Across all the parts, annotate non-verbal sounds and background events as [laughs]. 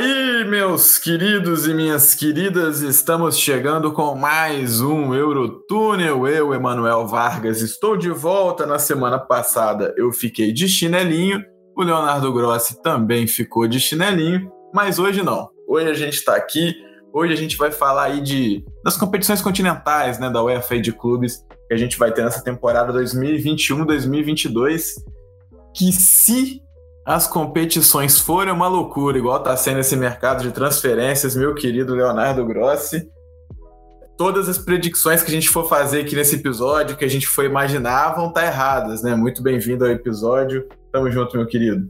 Aí, meus queridos e minhas queridas, estamos chegando com mais um Eurotúnel. Eu, Emanuel Vargas, estou de volta. Na semana passada eu fiquei de chinelinho, o Leonardo Grossi também ficou de chinelinho, mas hoje não. Hoje a gente está aqui, hoje a gente vai falar aí de, das competições continentais né, da UEFA e de clubes que a gente vai ter nessa temporada 2021-2022, que se as competições forem uma loucura, igual está sendo esse mercado de transferências, meu querido Leonardo Grossi. Todas as predicções que a gente for fazer aqui nesse episódio, que a gente for imaginar, vão estar tá erradas, né? Muito bem-vindo ao episódio. Tamo junto, meu querido.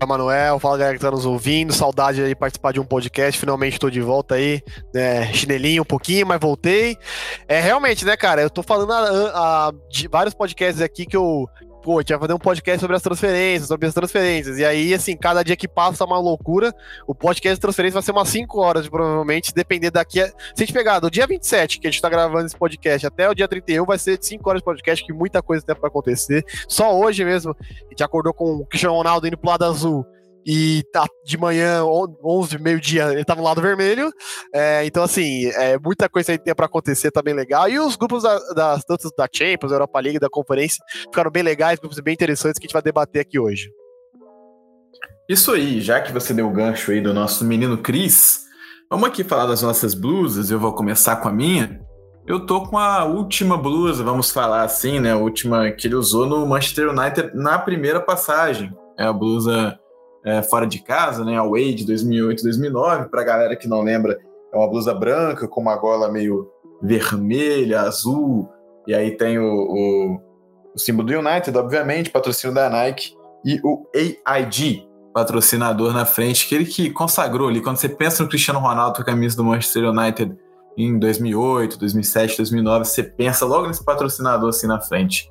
Fala, Manuel. Fala, galera que tá nos ouvindo. Saudade de participar de um podcast. Finalmente estou de volta aí. Né? Chinelinho um pouquinho, mas voltei. É, realmente, né, cara? Eu tô falando de vários podcasts aqui que eu, pô, a gente vai fazer um podcast sobre as transferências, sobre as transferências. E aí, assim, cada dia que passa é uma loucura. O podcast de transferência vai ser umas 5 horas, provavelmente, depender daqui. A... Se a gente pegar do dia 27, que a gente tá gravando esse podcast, até o dia 31, vai ser 5 horas de podcast, que muita coisa tem pra acontecer. Só hoje mesmo, a gente acordou com o Cristiano Ronaldo indo pro lado azul e tá de manhã, 11, meio-dia, ele tá no lado vermelho. É, então, assim, é, muita coisa aí tem para acontecer, tá bem legal. E os grupos da, das, da Champions, da Europa League, da Conferência, ficaram bem legais, grupos bem interessantes que a gente vai debater aqui hoje. Isso aí, já que você deu o gancho aí do nosso menino Cris, vamos aqui falar das nossas blusas. Eu vou começar com a minha. Eu tô com a última blusa, vamos falar assim, né? A última que ele usou no Manchester United na primeira passagem. É a blusa é, fora de casa, né? A Way de 2008, 2009. Para a galera que não lembra, é uma blusa branca com uma gola meio vermelha, azul. E aí tem o, o, o símbolo do United, obviamente, patrocínio da Nike e o AIG, patrocinador na frente, aquele que consagrou ali. Quando você pensa no Cristiano Ronaldo com a camisa do Manchester United em 2008, 2007, 2009, você pensa logo nesse patrocinador assim na frente.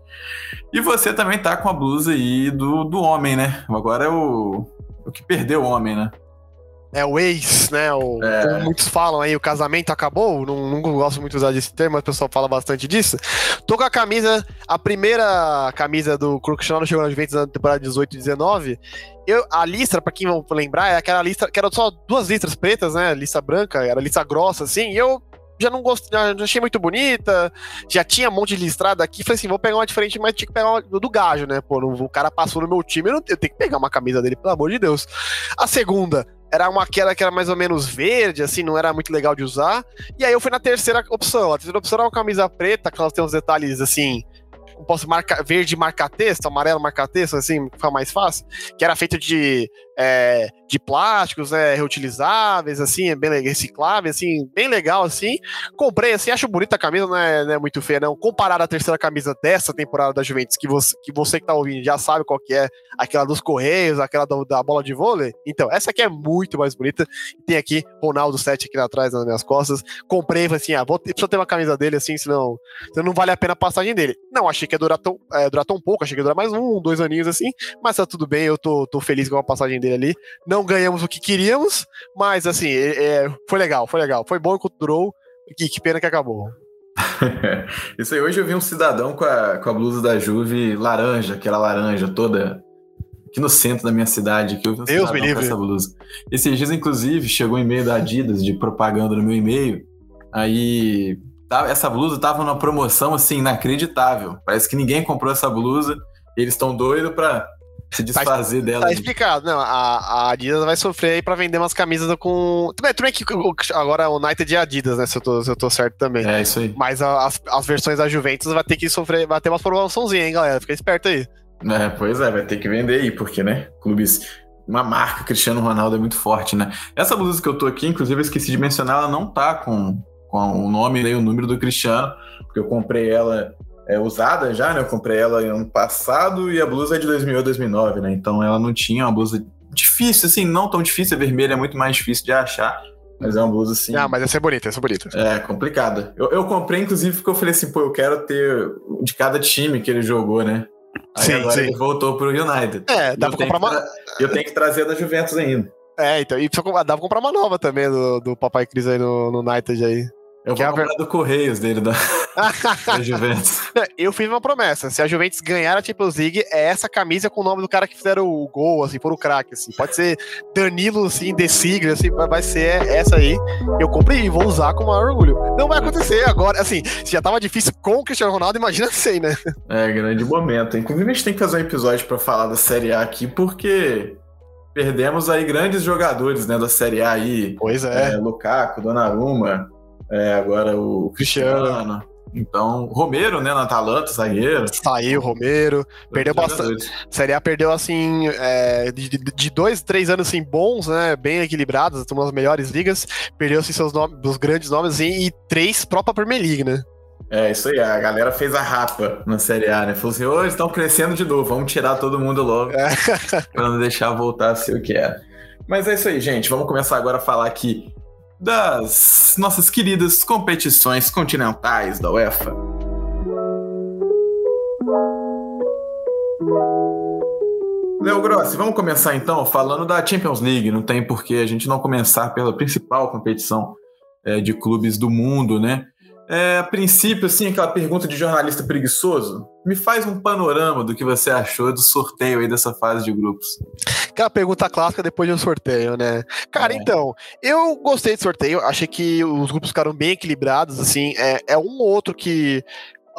E você também tá com a blusa aí do, do homem, né? Agora é o, o que perdeu o homem, né? É o ex, né? O, é. Como muitos falam aí, o casamento acabou. Não, não gosto muito de usar esse termo, mas o pessoal fala bastante disso. Tô com a camisa, a primeira camisa do Cristiano chegou na Juventus na temporada 18 e 19. Eu, a listra, para quem não lembrar, é aquela lista que era só duas listras pretas, né? Lista branca, era lista grossa, assim. E eu já não gostei, já achei muito bonita, já tinha um monte de listrada aqui, falei assim, vou pegar uma diferente, mas tinha que pegar uma do Gajo, né? Pô, o cara passou no meu time, eu, eu tenho que pegar uma camisa dele, pelo amor de Deus. A segunda era uma queda que era mais ou menos verde, assim, não era muito legal de usar. E aí eu fui na terceira opção. A terceira opção era uma camisa preta, que ela tem uns detalhes assim, posso marcar verde marcar texto, amarelo marcar texto, assim, ficar mais fácil, que era feito de é, de plásticos, né, reutilizáveis, assim, é bem recicláveis, assim, bem legal, assim. Comprei, assim, acho bonita a camisa, não é, não é muito feia, não. Comparado à terceira camisa dessa temporada da Juventus, que você que, você que tá ouvindo já sabe qual que é, aquela dos Correios, aquela do, da bola de vôlei. Então, essa aqui é muito mais bonita. Tem aqui Ronaldo 7 aqui atrás nas minhas costas. Comprei, falei assim, ah, vou ter, ter uma camisa dele, assim, senão, senão não vale a pena a passagem dele. Não, achei que ia durar tão, é, durar tão pouco, achei que ia durar mais um, dois aninhos, assim, mas tá tudo bem, eu tô, tô feliz com a passagem dele dele ali. Não ganhamos o que queríamos, mas assim, é, é foi legal, foi legal. Foi bom enquanto durou, que, que pena que acabou. [laughs] Isso aí, hoje eu vi um cidadão com a, com a blusa da Juve laranja, aquela laranja toda aqui no centro da minha cidade, que eu vi um Deus me livre. essa blusa. Esses dias, inclusive, chegou um e-mail da Adidas de propaganda no meu e-mail. Aí essa blusa tava numa promoção assim inacreditável. Parece que ninguém comprou essa blusa. Eles estão doidos para se tá desfazer tá, dela. Tá explicado. Não, a, a, Adidas vai sofrer aí pra vender umas camisas com. Tudo bem que agora o United é Adidas, né? Se eu, tô, se eu tô certo também. É isso aí. Mas a, as, as versões da Juventus vai ter que sofrer, vai ter umas promoçãozinhas, hein, galera? Fica esperto aí. É, pois é, vai ter que vender aí, porque, né? Clubes. Uma marca Cristiano Ronaldo é muito forte, né? Essa blusa que eu tô aqui, inclusive, eu esqueci de mencionar, ela não tá com, com o nome e o número do Cristiano, porque eu comprei ela é, usada já, né? Eu comprei ela ano passado e a blusa é de 2008, 2009, né? Então ela não tinha uma blusa difícil, assim, não tão difícil. A vermelha é muito mais difícil de achar. Mas é uma blusa assim. Ah, mas essa é bonita, essa é bonita. É, complicada. Eu, eu comprei, inclusive, porque eu falei assim, pô, eu quero ter de cada time que ele jogou, né? Aí sim, agora sim. ele voltou pro United. É, dá pra comprar uma. Eu tenho que trazer da Juventus ainda. É, então, e dá pra comprar uma nova também do, do Papai Cris aí no, no United aí. Eu vou é comprar ver... do Correios dele, da, [laughs] da Juventus. Eu fiz uma promessa. Se a Juventus ganhar a Champions League, é essa camisa com o nome do cara que fizeram o gol, assim, for o craque, assim. Pode ser Danilo, assim, de sigla, assim, vai ser essa aí. Eu comprei e vou usar com o maior orgulho. Não vai acontecer agora, assim, se já tava difícil com o Cristiano Ronaldo, imagina sem, né? É, grande momento. Inclusive, a gente tem que fazer um episódio para falar da Série A aqui, porque perdemos aí grandes jogadores, né, da Série A aí. Pois é. é Lukaku, Donnarumma, é, agora o Cristiano. Cristiano. Então, Romero, né, na Atalanta, zagueiro. Saiu, Romero. Perdeu bastante. Série A perdeu, assim, é, de, de, dois, três anos, assim, bons, né, bem equilibrados, uma das melhores ligas. Perdeu, assim, seus nomes, os grandes nomes, assim, e três própria Premier League, né? É, isso aí, a galera fez a rapa na Série A, né? Falou assim, hoje estão crescendo de novo, vamos tirar todo mundo logo, é. pra não deixar voltar a ser o que era. Mas é isso aí, gente, vamos começar agora a falar aqui das nossas queridas competições continentais da UEFA. Léo Grossi, vamos começar então falando da Champions League. Não tem por que a gente não começar pela principal competição é, de clubes do mundo, né? É, a princípio, assim, aquela pergunta de jornalista preguiçoso, me faz um panorama do que você achou do sorteio aí dessa fase de grupos. Aquela pergunta clássica depois de um sorteio, né? Cara, é. então, eu gostei do sorteio, achei que os grupos ficaram bem equilibrados, assim, é, é um ou outro que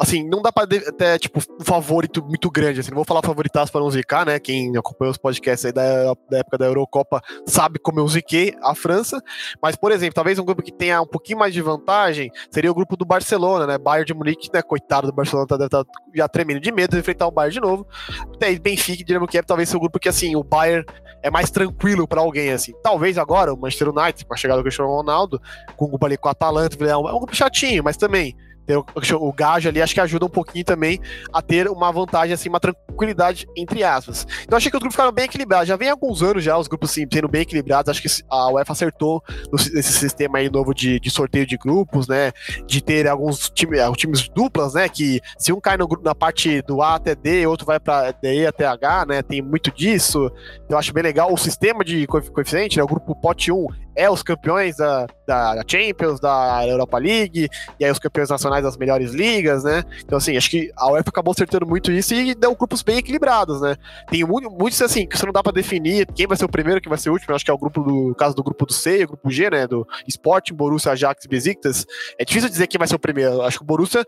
assim, não dá pra ter, tipo, um favorito muito grande, assim, não vou falar favoritaço para não zicar, né, quem acompanhou os podcasts aí da, da, época da Eurocopa sabe como eu ziquei a França, mas, por exemplo, talvez um grupo que tenha um pouquinho mais de vantagem seria o grupo do Barcelona, né, Bayern de Munique, né, coitado do Barcelona, tá, tá já tremendo de medo de enfrentar o Bayern de novo, até Benfica e Dinamo Kiev talvez seja o grupo que, assim, o Bayern é mais tranquilo para alguém, assim, talvez agora o Manchester United, com a chegada do Cristiano Ronaldo, com o grupo ali com a Atalanta, é um, é um grupo chatinho, mas também ter o, o gajo ali, acho que ajuda um pouquinho também a ter uma vantagem, assim, uma tranquilidade, entre aspas. Então achei que os grupos ficaram bem equilibrados. Já vem alguns anos já os grupos assim, sendo bem equilibrados. Acho que a UEFA acertou nesse sistema aí novo de, de sorteio de grupos, né? De ter alguns time, times duplas, né? Que se um cai no, na parte do A até D, outro vai para D até H, né? Tem muito disso. Eu acho bem legal o sistema de coeficiente, né? O grupo pote 1 é os campeões da, da Champions, da Europa League, e aí os campeões nacionais das melhores ligas, né? Então, assim, acho que a UEFA acabou acertando muito isso e deu grupos bem equilibrados, né? Tem muitos, assim, que você não dá pra definir quem vai ser o primeiro, quem vai ser o último. acho que é o grupo do caso do grupo do C, o grupo G, né? Do Sporting, Borussia, Ajax e Besiktas. É difícil dizer quem vai ser o primeiro. Acho que o Borussia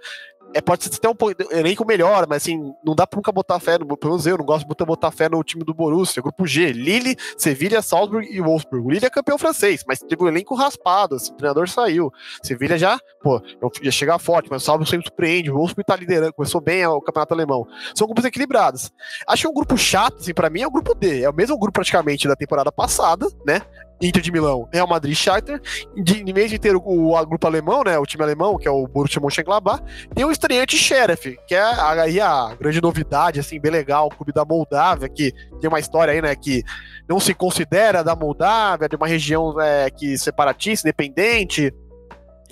é, pode ser até um elenco melhor, mas assim, não dá pra nunca botar fé, no, pelo menos eu não gosto de botar fé no time do Borussia, grupo G, Lille, Sevilha, Salzburg e Wolfsburg. O Lille é campeão francês, mas teve um elenco raspado, assim, o treinador saiu. Sevilha já, pô, ia chegar forte, mas o Salzburg sempre surpreende, o Wolfsburg tá liderando, começou bem o campeonato alemão. São grupos equilibrados. Acho que um grupo chato, assim, pra mim é o grupo D, é o mesmo grupo praticamente da temporada passada, né? Inter de Milão, Real Madrid, Shakhtar. De, de ter o, o, grupo alemão, né, o time alemão, que é o Borussia Mönchengladbach, tem o estreante Sheriff, que é aí a, a, grande novidade, assim, bem legal, o clube da Moldávia, que tem uma história aí, né, que não se considera da Moldávia, de uma região é, que separatista, independente,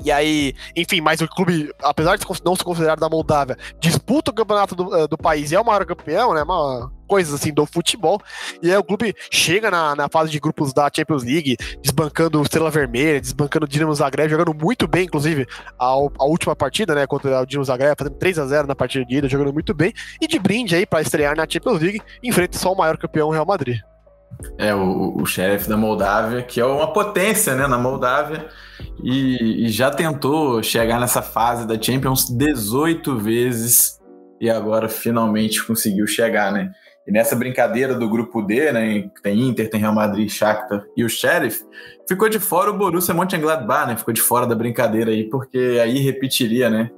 e aí, enfim, mas o clube, apesar de não se considerar da Moldávia, disputa o campeonato do, eh, do país e é o maior campeão, né? Uma coisa assim do futebol. E aí o clube chega na, na fase de grupos da Champions League, desbancando o Estrela Vermelha, desbancando o Dinamo Zagreb, jogando muito bem, inclusive, a, a última partida, né? Contra o Dinamo Zagreb, fazendo 3 a 0 na partida de ida, jogando muito bem. E de brinde aí para estrear na Champions League, enfrenta só o maior campeão, o Real Madrid. É, o, o da Moldávia, que é uma potência, né, na Moldávia, e, e, já tentou chegar nessa fase da Champions 18 vezes e agora finalmente conseguiu chegar, né? E nessa brincadeira do grupo D, né, tem Inter, tem Real Madrid, Shakhtar e o Sheriff, ficou de fora o Borussia Mönchengladbach, né? Ficou de fora da brincadeira aí, porque aí repetiria, né?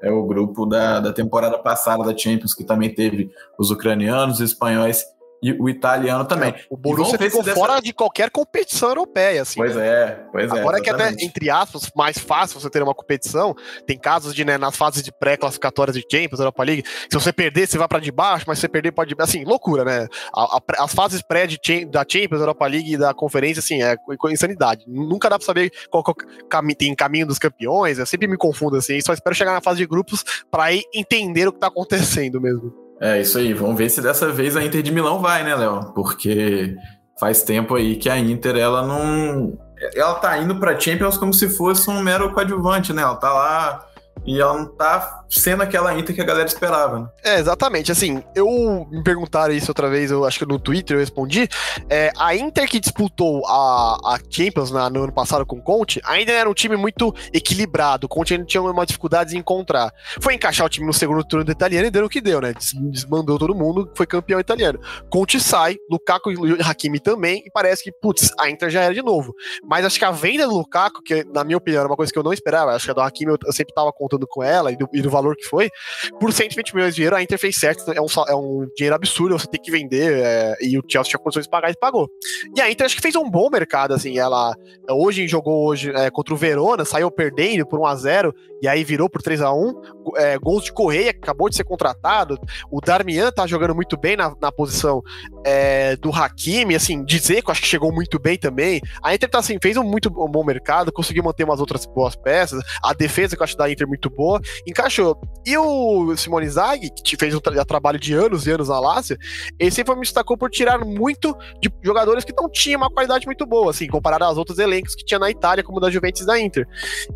É o grupo da, da temporada passada da Champions, que também teve os ucranianos, os espanhóis e o italiano também. É, o Borussia ficou dessa... fora de qualquer competição europeia, assim. Pois né? é, pois é. Agora é que até, entre aspas, mais fácil você ter uma competição, tem casos de, né, nas fases de pré-classificatórias de Champions, Europa League, se você perder, você vai para de baixo, mas se você perder pode... Assim, loucura, né? A, a, as fases pré de, da Champions, Europa League e da conferência, assim, é insanidade. Nunca dá pra saber qual, qual cami tem caminho dos campeões, eu sempre me confundo, assim, só espero chegar na fase de grupos para entender o que tá acontecendo mesmo. É isso aí. Vamos ver se dessa vez a Inter de Milão vai, né, Léo? Porque faz tempo aí que a Inter ela não ela tá indo para Champions como se fosse um mero coadjuvante, né? Ela tá lá e ela não tá sendo aquela Inter que a galera esperava, né? É, exatamente. Assim, eu me perguntaram isso outra vez, eu acho que no Twitter eu respondi. É, a Inter que disputou a, a Champions na, no ano passado com o Conte, ainda era um time muito equilibrado. O Conte ainda tinha uma dificuldade em encontrar. Foi encaixar o time no segundo turno do italiano e deu o que deu, né? Desmandou todo mundo, foi campeão italiano. Conte sai, Lukaku e Hakimi também, e parece que, putz, a Inter já era de novo. Mas acho que a venda do Lukaku, que na minha opinião era uma coisa que eu não esperava, acho que a do Hakimi eu, eu sempre tava contando com ela e do, e do valor que foi, por 120 milhões de euros, a Inter fez certo, é um, é um dinheiro absurdo, você tem que vender, é, e o Chelsea tinha condições de pagar e pagou. E a Inter acho que fez um bom mercado, assim, ela hoje jogou hoje é, contra o Verona, saiu perdendo por 1 a 0 e aí virou por 3 a 1 é, gols de Correia, que acabou de ser contratado, o Darmian tá jogando muito bem na, na posição é, do Hakimi, assim, dizer que acho que chegou muito bem também, a Inter tá assim, fez um muito bom mercado, conseguiu manter umas outras boas peças, a defesa que eu acho da Inter muito boa, encaixou. E o Simone Zag, que fez um tra trabalho de anos e anos na Lácia, ele sempre me destacou por tirar muito de jogadores que não tinham uma qualidade muito boa, assim, comparado aos outros elencos que tinha na Itália, como da Juventus e da Inter.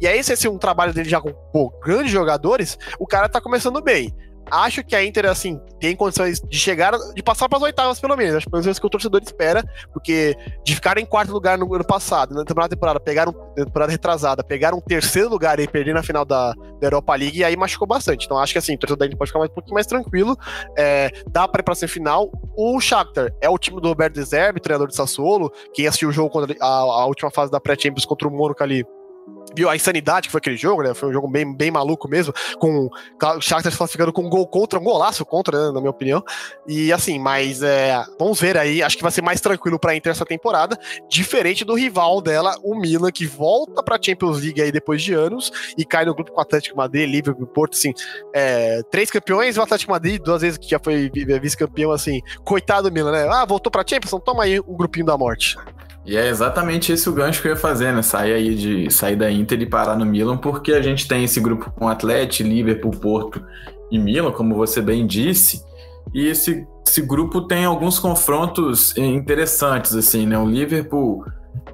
E aí, esse é um trabalho dele já com pô, grandes jogadores, o cara tá começando bem acho que a Inter, assim, tem condições de chegar, de passar para as oitavas, pelo menos. Acho que pelo menos que o torcedor espera, porque de ficar em quarto lugar no ano passado, na temporada, temporada pegaram temporada retrasada, pegaram um terceiro lugar e perder na final da, da, Europa League, e aí machucou bastante. Então acho que assim, o torcedor da Inter pode ficar mais, um pouquinho mais tranquilo. É, dá para ir pra semifinal. O Shakhtar é o time do Roberto Deserbe, treinador de Sassuolo. Quem assistiu o jogo contra a, a última fase da pré-Champions contra o Mônaco ali viu a insanidade que foi aquele jogo, né? Foi um jogo bem, bem maluco mesmo, com o Shakhtar classificando com um gol contra, um golaço contra, né, na minha opinião. E assim, mas é, vamos ver aí, acho que vai ser mais tranquilo para Inter essa temporada, diferente do rival dela, o Milan, que volta para Champions League aí depois de anos e cai no grupo com o Atlético Madrid, Liverpool, Porto, assim, é, três campeões, o Atlético Madrid duas vezes que já foi vice-campeão, assim, coitado do Milan, né? Ah, voltou para Champions, então toma aí um grupinho da morte. E é exatamente esse o gancho que eu ia fazer, né? Sair aí de sair da e parar no Milan, porque a gente tem esse grupo com Atlético, Liverpool, Porto e Milan, como você bem disse. E esse, esse grupo tem alguns confrontos interessantes, assim, né? O Liverpool,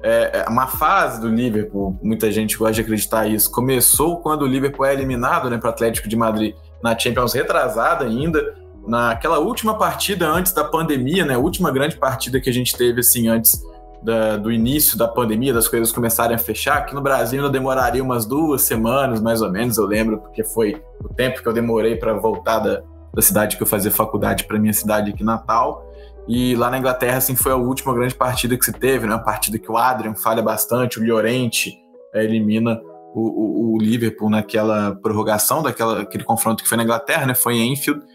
é, é uma fase do Liverpool, muita gente gosta de acreditar isso, começou quando o Liverpool é eliminado, né, para o Atlético de Madrid na Champions retrasada ainda, naquela última partida antes da pandemia, né? Última grande partida que a gente teve, assim, antes da, do início da pandemia, das coisas começarem a fechar, aqui no Brasil ainda demoraria umas duas semanas, mais ou menos, eu lembro, porque foi o tempo que eu demorei para voltar da, da cidade que eu fazia faculdade para minha cidade aqui, Natal. E lá na Inglaterra, assim, foi a última grande partida que se teve, né? Uma partida que o Adrian falha bastante, o Llorente é, elimina o, o, o, Liverpool naquela prorrogação daquela aquele confronto que foi na Inglaterra, né? Foi em Enfield.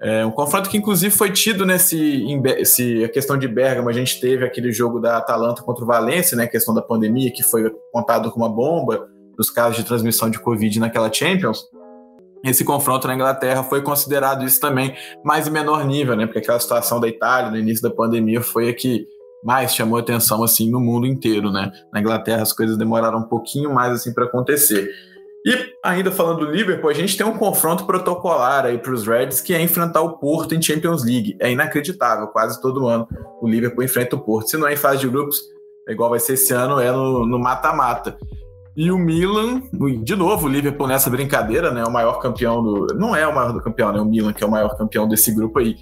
É um confronto que, inclusive, foi tido nesse se a questão de Bergamo. A gente teve aquele jogo da Atalanta contra o Valência, né? A questão da pandemia, que foi contado como uma bomba dos casos de transmissão de Covid naquela Champions. Esse confronto na Inglaterra foi considerado isso também, mas em menor nível, né? Porque aquela situação da Itália no início da pandemia foi a que mais chamou atenção assim no mundo inteiro, né? Na Inglaterra as coisas demoraram um pouquinho mais assim para acontecer. E ainda falando do Liverpool, a gente tem um confronto protocolar aí para os Reds, que é enfrentar o Porto em Champions League. É inacreditável, quase todo ano o Liverpool enfrenta o Porto. Se não é em fase de grupos, é igual vai ser esse ano, é no mata-mata. E o Milan, de novo, o Liverpool nessa brincadeira, né? O maior campeão do. Não é o maior campeão, né? O Milan, que é o maior campeão desse grupo aí.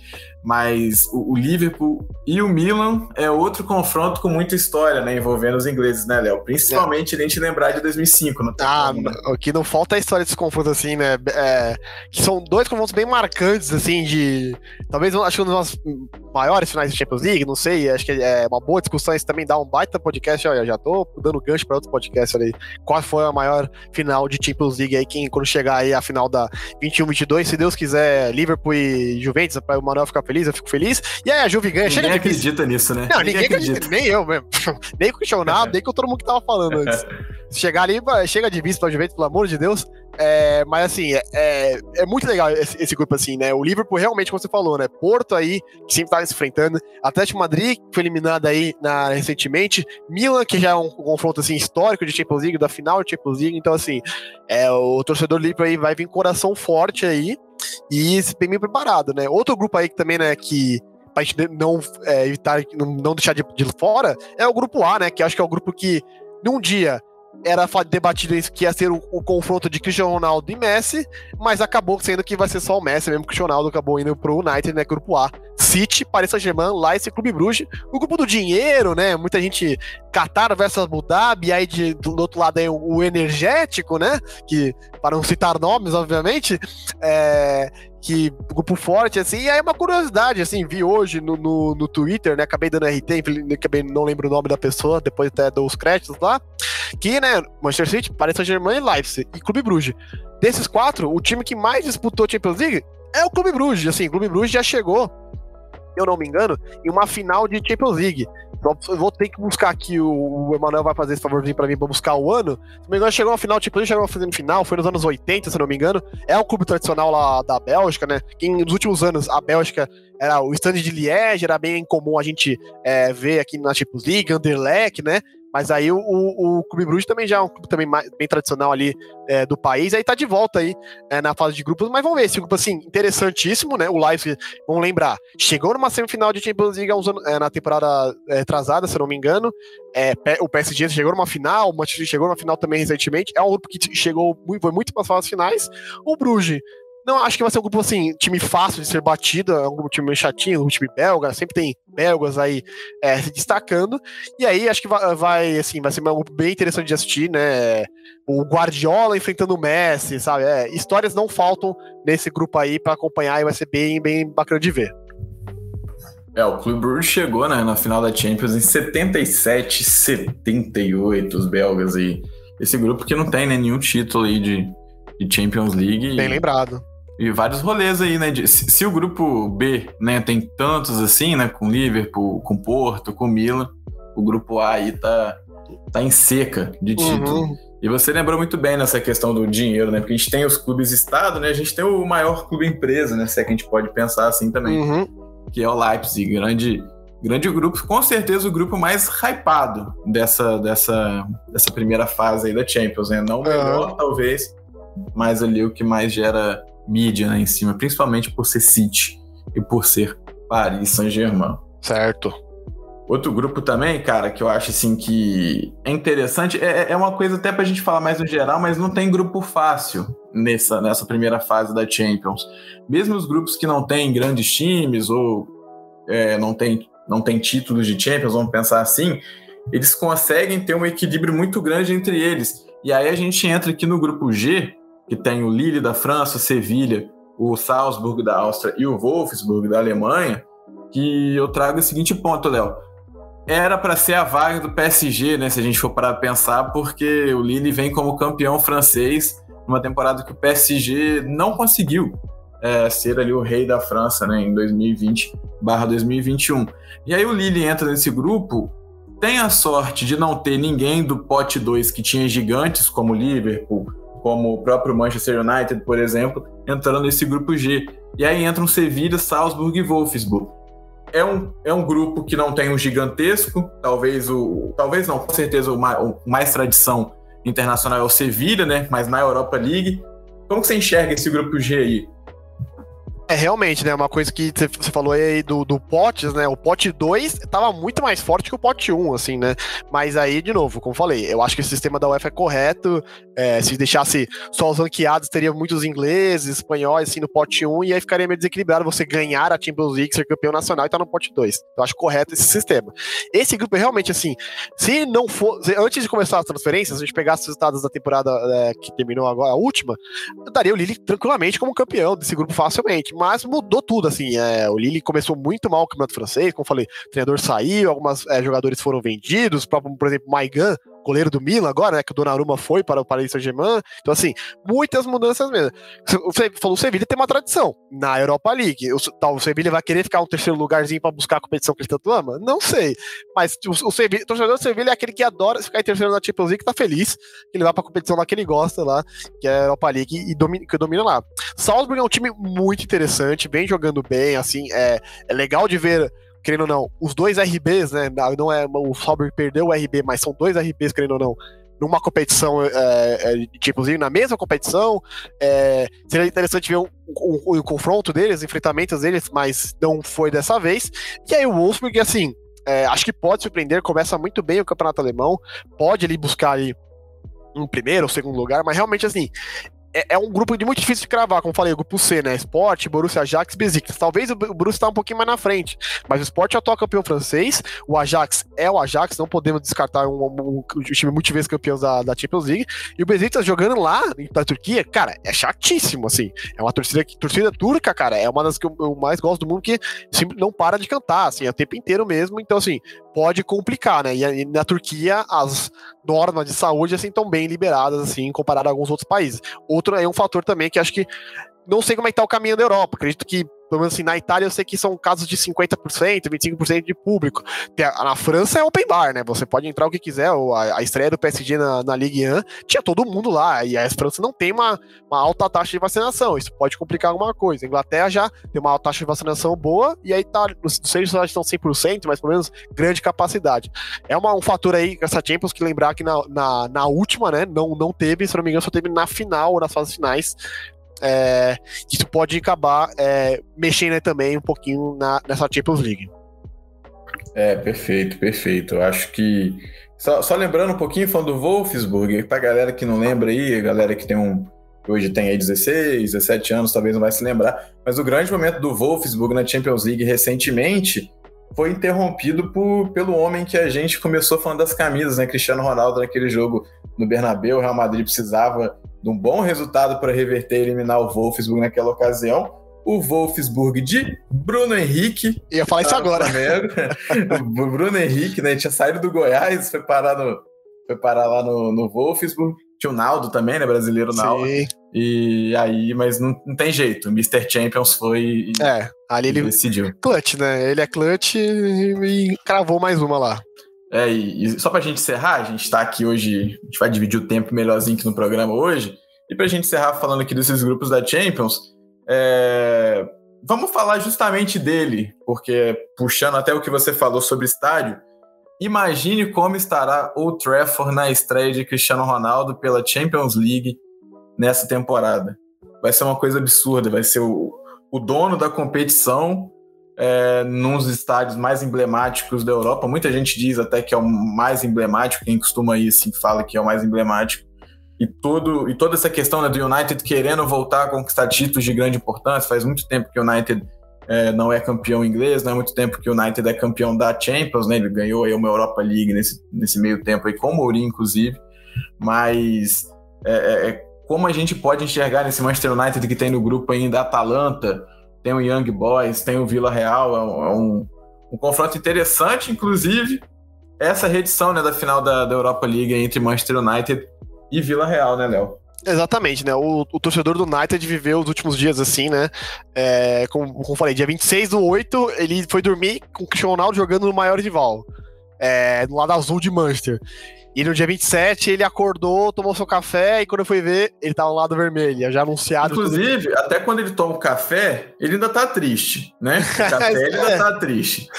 Mas o, o Liverpool e o Milan é outro confronto com muita história, né? Envolvendo os ingleses, né, Léo? Principalmente é. a gente lembrar de 2005, não Ah, como, né? o que não falta é a história desse confronto, assim, né? É, que são dois confrontos bem marcantes, assim, de. Talvez, acho que um dos maiores finais de Champions League, não sei. Acho que é uma boa discussão. Isso também dá um baita podcast. Olha, já tô dando gancho para outro podcast ali qual foi a maior final de Champions League aí, quem, quando chegar aí a final da 21-22, se Deus quiser, Liverpool e Juventus, para o Manuel ficar feliz, feliz, eu fico feliz. E aí a Juve ganha, ninguém chega de acredita nisso, né? Não, ninguém, ninguém acredita. acredita. Nem eu mesmo. [laughs] nem com o Ronaldo, nem com todo mundo que tava falando antes. [laughs] Chegar ali, chega de vice pra Juventus, pelo amor de Deus. É, mas assim, é, é, é muito legal esse, esse, grupo assim, né? O Liverpool realmente, como você falou, né? Porto aí, que sempre tá se enfrentando. Atlético Madrid, que foi eliminado aí na, recentemente. Milan, que já é um, um confronto assim, histórico de Champions League, da final de Champions League. Então, assim, é, o torcedor Liverpool aí vai vir coração forte aí e bem preparado, né? Outro grupo aí que também, né, que pra gente não é, evitar, não, não deixar de, de fora, é o grupo A, né? Que acho que é o grupo que, num dia, era debatido isso que ia ser o, o, confronto de Cristiano Ronaldo e Messi, mas acabou sendo que vai ser só o Messi, mesmo que o Cristiano Ronaldo acabou indo pro United, né, grupo A. City, Paris Saint-Germain, Leipzig, Clube Bruges, o grupo do dinheiro, né, muita gente Qatar versus Abu Dhabi, aí de, do outro lado aí o, o energético, né, que para não citar nomes, obviamente, é, que grupo forte, assim, e aí uma curiosidade, assim, vi hoje no, no, no Twitter, né, acabei dando RT, acabei, não lembro o nome da pessoa, depois até dou os créditos lá, que, né, Manchester City, Paris Saint-Germain, Leipzig e Clube Bruges. Desses quatro, o time que mais disputou Champions League é o Clube Bruges, assim, o Clube Bruges já chegou, eu não me engano, em uma final de Champions League. Eu vou ter que buscar aqui, o Emanuel vai fazer esse favorzinho pra mim pra buscar o ano. Se não me engano, chegou uma final, tipo, ele chegou a fazer final, foi nos anos 80, se não me engano. É o clube tradicional lá da Bélgica, né? Que nos últimos anos a Bélgica era o stand de Liège, era bem comum a gente é, ver aqui na Champions League, Anderlecht, né? Mas aí o, o, o Clube Bruges também já é um clube também mais, bem tradicional ali é, do país, aí tá de volta aí é, na fase de grupos, mas vamos ver, esse grupo assim, interessantíssimo, né? O Leipzig, vamos lembrar, chegou numa semifinal de Champions League anos, é, na temporada é, atrasada, se eu não me engano. É, o PSG chegou numa final, o Manchester chegou numa final também recentemente. É um grupo que chegou, foi muito para as fases finais. O Bruges não, acho que vai ser um grupo, assim, time fácil de ser batido, é um time meio chatinho, um time belga, sempre tem belgas aí é, se destacando, e aí acho que vai, vai, assim, vai ser um grupo bem interessante de assistir, né, o Guardiola enfrentando o Messi, sabe, é, histórias não faltam nesse grupo aí para acompanhar e vai ser bem, bem bacana de ver. É, o Clube Brugge chegou né, na final da Champions em 77, 78, os belgas aí. Esse grupo que não tem né, nenhum título aí de, de Champions League. Bem lembrado. E vários rolês aí, né? De, se, se, o grupo B, né, tem tantos assim, né? Com Liverpool, com Porto, com Milan, o grupo A aí tá, tá em seca de uhum. título. Uhum. E você lembrou muito bem nessa questão do dinheiro, né? Porque a gente tem os clubes Estado, né? A gente tem o maior clube empresa, né? Se é que a gente pode pensar assim também. Uhum. Que é o Leipzig, grande, grande grupo, com certeza o grupo mais hypado dessa, dessa, dessa primeira fase aí da Champions, né? Não o melhor, uhum. talvez, mas ali o que mais gera mídia né, em cima, principalmente por ser City e por ser Paris Saint-Germain. Certo. Outro grupo também, cara, que eu acho assim que é interessante, é, é uma coisa até pra gente falar mais no geral, mas não tem grupo fácil nessa, nessa primeira fase da Champions. Mesmo os grupos que não têm grandes times ou é, não tem, não tem títulos de Champions, vamos pensar assim, eles conseguem ter um equilíbrio muito grande entre eles. E aí a gente entra aqui no grupo G, que tem o Lille da França, Sevilha, o Salzburg da Áustria e o Wolfsburg da Alemanha, que eu trago o seguinte ponto, Léo. Era para ser a vaga do PSG, né, se a gente for parar pensar, porque o Lille vem como campeão francês numa temporada que o PSG não conseguiu é, ser ali o rei da França, né, em 2020/2021. E aí o Lille entra nesse grupo, tem a sorte de não ter ninguém do pote 2 que tinha gigantes como Liverpool, como o próprio Manchester United, por exemplo, entrando nesse grupo G. E aí entram Sevilha, Salzburg e Wolfsburg. É um, é um grupo que não tem um gigantesco, talvez o. Talvez não, com certeza o mais, o mais tradição internacional é o Sevilha, né? Mas na Europa League. Como que você enxerga esse grupo G aí? É, realmente, né? Uma coisa que você falou aí do, do potes, né? O pote 2 tava muito mais forte que o pote 1, um, assim, né? Mas aí, de novo, como falei, eu acho que o sistema da UEFA é correto. É, se deixasse só os ranqueados, teria muitos ingleses, espanhóis, assim, no pote 1, um, e aí ficaria meio desequilibrado você ganhar a Champions League, ser campeão nacional e tá no pote 2. Eu acho correto esse sistema. Esse grupo é realmente assim, se não for. Se, antes de começar as transferências, a gente pegasse os resultados da temporada é, que terminou agora, a última, eu daria o Lille tranquilamente como campeão desse grupo facilmente mas mudou tudo, assim, é, o Lille começou muito mal o campeonato francês, como falei, o treinador saiu, alguns é, jogadores foram vendidos, por exemplo, Maigan goleiro do Milan agora, né? Que o Donnarumma foi para o Paris Saint-Germain. Então, assim, muitas mudanças mesmo. Você falou, o Sevilla tem uma tradição na Europa League. O, tá, o Sevilla vai querer ficar um terceiro lugarzinho para buscar a competição que ele tanto ama? Não sei. Mas o, o, Sevilla, o torcedor do Sevilla é aquele que adora ficar em terceiro na Champions League, que tá feliz, que ele vai pra competição lá que ele gosta lá, que é a Europa League, e domina, que domina lá. Salzburg é um time muito interessante, vem jogando bem, assim, é, é legal de ver querendo ou não, os dois RBs, né? Não é o Sauber perdeu o RB, mas são dois RBs, querendo ou não, numa competição é, tipo na mesma competição. É, seria interessante ver um, confronto deles, enfrentamentos deles, mas não foi dessa vez. E aí o Wolfsburg, assim, é, acho que pode surpreender, começa muito bem o campeonato alemão, pode ali buscar ali um primeiro ou segundo lugar, mas realmente assim, é, é, um grupo de muito difícil de cravar, como falei, o grupo C, né? Sport, Borussia Ajax, Besiktas. Talvez o, Borussia está um pouquinho mais na frente, mas o Sport é o atual campeão francês, o Ajax é o Ajax, não podemos descartar um, um, um time multivezes campeão da, da, Champions League, e o Besiktas jogando lá na Turquia, cara, é chatíssimo, assim. É uma torcida torcida turca, cara, é uma das que eu, mais gosto do mundo que não para de cantar, assim, é o tempo inteiro mesmo, então assim, pode complicar, né? E, e na Turquia as normas de saúde assim estão bem liberadas assim comparado a alguns outros países. Outro é um fator também que acho que não sei como é que tá o caminho da Europa. Acredito que pelo menos assim, na Itália eu sei que são casos de 50%, 25% de público. Na França é open bar, né? Você pode entrar o que quiser. A, a estreia do PSG na, na Ligue 1 tinha todo mundo lá. E a França não tem uma, uma alta taxa de vacinação. Isso pode complicar alguma coisa. A Inglaterra já tem uma alta taxa de vacinação boa. E aí tá, não sei se elas estão 100%, mas pelo menos grande capacidade. É uma, um fator aí, essa Champions, que lembrar que na, na, na última, né? Não, não teve, se não me engano, só teve na final ou nas fases finais é, isso pode acabar é, mexendo também um pouquinho na, nessa Champions League. É, perfeito, perfeito. Acho que. Só, só, lembrando um pouquinho, falando do Wolfsburg, pra galera que não lembra aí, a galera que tem um. Hoje tem aí 16, 17 anos, talvez não vai se lembrar, mas o grande momento do Wolfsburg na Champions League recentemente foi interrompido por, pelo homem que a gente começou falando das camisas, né? Cristiano Ronaldo naquele jogo no Bernabéu, o Real Madrid precisava de um bom resultado para reverter e eliminar o Wolfsburg naquela ocasião. O Wolfsburg de Bruno Henrique. Ia falar isso agora. [laughs] o Bruno Henrique, né? Tinha saído do Goiás, foi parar, no, foi parar lá no, no Wolfsburg. Tinha o Naldo também, né? Brasileiro Naldo. Sim. E aí, mas não, não tem jeito. O Mr. Champions foi. E, é, ali ele decidiu. Clutch, né? Ele é clutch e, e cravou mais uma lá. É, e, e só para a gente encerrar, a gente está aqui hoje, a gente vai dividir o tempo melhorzinho aqui no programa hoje. E para a gente encerrar falando aqui desses grupos da Champions, é, vamos falar justamente dele, porque puxando até o que você falou sobre estádio, imagine como estará o Trafford na estreia de Cristiano Ronaldo pela Champions League nessa temporada. Vai ser uma coisa absurda, vai ser o, o dono da competição é, nos estádios mais emblemáticos da Europa. Muita gente diz até que é o mais emblemático, quem costuma ir assim fala que é o mais emblemático. E, todo, e toda essa questão né, do United querendo voltar a conquistar títulos de grande importância, faz muito tempo que o United é, não é campeão inglês, não é muito tempo que o United é campeão da Champions, né? Ele ganhou aí uma Europa League nesse, nesse meio tempo aí, com o Mourinho, inclusive. Mas é, é, é como a gente pode enxergar nesse Manchester United que tem no grupo ainda Atalanta, tem o Young Boys, tem o Vila Real, é um, é um, um confronto interessante, inclusive, essa reedição né, da final da, da Europa League entre Manchester United e Vila Real, né, Léo? Exatamente, né? O, o, torcedor do United viveu os últimos dias assim, né? É, como, como falei, dia 26 do 8, ele foi dormir com o Cristiano Ronaldo jogando no maior rival, é, no lado azul de Manchester. E no dia 27 ele acordou, tomou seu café e quando eu fui ver, ele tava no lado vermelho, já anunciado. Inclusive, tudo. até quando ele toma o café, ele ainda tá triste, né? O [laughs] café ele ainda tá triste.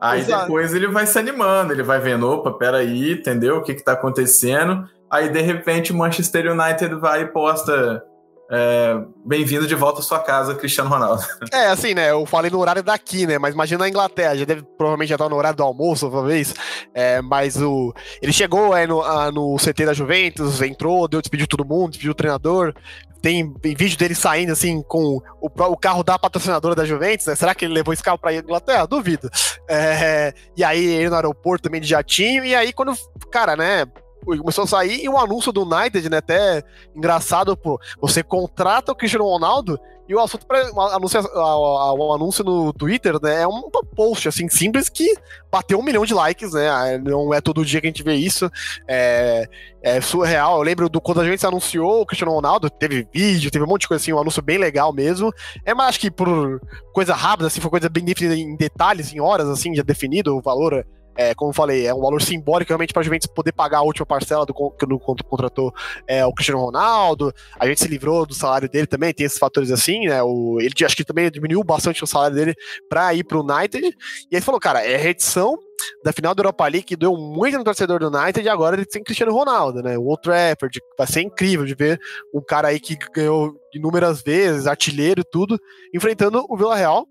Aí Exato. depois ele vai se animando, ele vai vendo, opa, peraí, entendeu? O que que tá acontecendo? Aí de repente o Manchester United vai e posta é, Bem-vindo de volta à sua casa, Cristiano Ronaldo. [laughs] É, assim, né? Eu falei no horário daqui, né? Mas imagina a Inglaterra, já deve provavelmente já estar no horário do almoço, talvez. É, mas o. Ele chegou é, no, a, no CT da Juventus, entrou, deu, despediu todo mundo, despediu o treinador. Tem, tem vídeo dele saindo assim com o, o carro da patrocinadora da Juventus, né? Será que ele levou esse carro pra Inglaterra? Duvido. É, e aí ele no aeroporto também de jatinho, e aí quando, cara, né? Começou a sair e um anúncio do United, né? Até engraçado, pô. Você contrata o Cristiano Ronaldo e o assunto para anúncio, o anúncio no Twitter, né, é um post assim simples que bateu um milhão de likes, né? Não é todo dia que a gente vê isso. É, é surreal. Eu lembro do quando a gente anunciou o Cristiano Ronaldo, teve vídeo, teve um monte de coisa assim, um anúncio bem legal mesmo. É mais que por coisa rápida, assim, foi coisa bem definida em detalhes, em horas, assim, já definido o valor é, como eu falei, é um valor simbólico realmente para a Juventus poder pagar a última parcela do que no contratou é, o Cristiano Ronaldo. A gente se livrou do salário dele também, tem esses fatores assim, né? O, ele acho que também diminuiu bastante o salário dele para ir para o United. E aí falou, cara, é reedição da final da Europa League que deu muito no torcedor do United e agora ele tem Cristiano Ronaldo, né? O Old Trafford, vai ser incrível de ver um cara aí que ganhou inúmeras vezes, artilheiro e tudo, enfrentando o Vila Real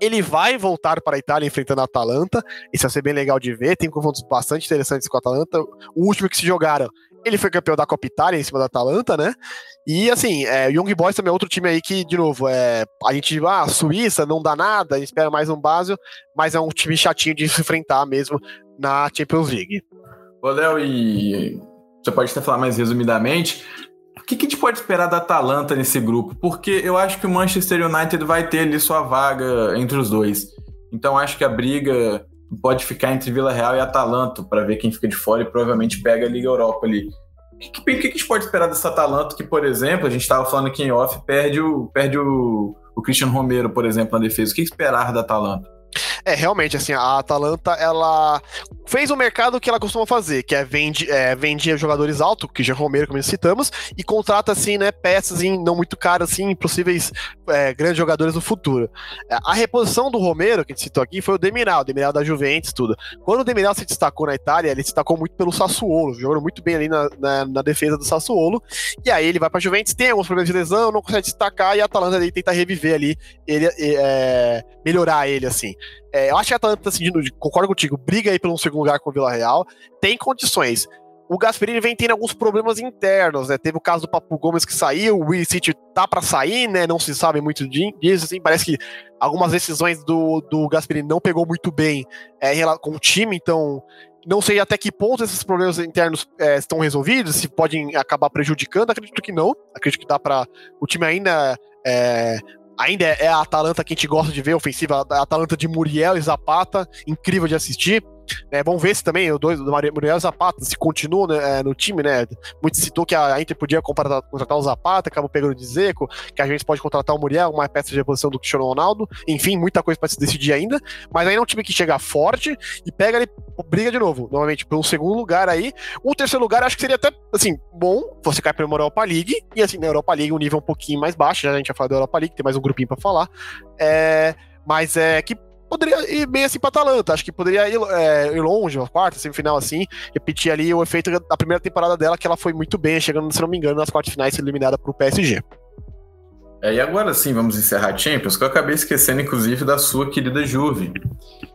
ele vai voltar para a Itália enfrentando a Atalanta. Isso vai ser bem legal de ver. Tem confrontos bastante interessantes com a Atalanta. O último que se jogaram, ele foi campeão da Copa Itália em cima da Atalanta, né? E assim, é, Young Boys também é outro time aí que, de novo, é, a gente, ah, Suíça não dá nada, a gente espera mais um básico, mas é um time chatinho de se enfrentar mesmo na Champions League. Ô, Léo, e você pode até falar mais resumidamente, o que, que a gente pode esperar da Atalanta nesse grupo? Porque eu acho que o Manchester United vai ter ali sua vaga entre os dois. Então acho que a briga pode ficar entre Vila Real e Atalanta para ver quem fica de fora e provavelmente pega a Liga Europa ali. O que, que, que, a gente pode esperar dessa Atalanta que, por exemplo, a gente estava falando aqui em off, perde o, perde o, o Christian Romero, por exemplo, na defesa. O que esperar da Atalanta? É, realmente, assim, a Atalanta, ela fez o mercado que ela costuma fazer, que é vende, é, vende jogadores altos, que já Romero, como citamos, e contrata, assim, né, peças em, não muito caras, assim, possíveis é, grandes jogadores do futuro. É, a reposição do Romero, que a gente citou aqui, foi o Demiral, o Demiral da Juventus, tudo. Quando o Demiral se destacou na Itália, ele se destacou muito pelo Sassuolo, jogou muito bem ali na, na, na, defesa do Sassuolo, e aí ele vai pra Juventus, tem alguns problemas de lesão, não consegue destacar, e a Atalanta ali tenta reviver ali, ele, é, melhorar ele, assim. É, eu acho que a Atalanta, assim, concordo contigo, briga aí pelo segundo lugar com o Vila Real, tem condições. O Gasperini vem tendo alguns problemas internos, né? Teve o caso do Papu Gomes que saiu, o Will City tá para sair, né? Não se sabe muito disso, assim. Parece que algumas decisões do, do Gasperini não pegou muito bem é, com o time, então não sei até que ponto esses problemas internos é, estão resolvidos, se podem acabar prejudicando. Acredito que não. Acredito que dá para o time ainda é, ainda é a Atalanta que a gente gosta de ver, ofensiva, a Atalanta de Muriel e Zapata, incrível de assistir. É, vamos ver se também o dois do Muriel Zapata se continua né, é, no time, né? Muito citou que a Inter podia contratar, contratar o Zapata, acabou pegando de Zeco, que a gente pode contratar o Muriel, uma peça de reposição do Cristiano Ronaldo. Enfim, muita coisa para se decidir ainda. Mas aí é um time que chega forte e pega ele, briga de novo, novamente, pelo segundo lugar aí. O terceiro lugar acho que seria até, assim, bom você cair para Europa League. E assim, na Europa League o um nível um pouquinho mais baixo, já a gente já falou da Europa League, tem mais um grupinho para falar. É, mas é que poderia ir bem assim pra Atalanta. Acho que poderia ir, é, ir longe, uma quarta, semifinal assim, repetir ali o efeito da primeira temporada dela, que ela foi muito bem, chegando, se não me engano, nas quartas finais, eliminada pro PSG. É, e agora sim, vamos encerrar a Champions, que eu acabei esquecendo, inclusive, da sua querida Juve.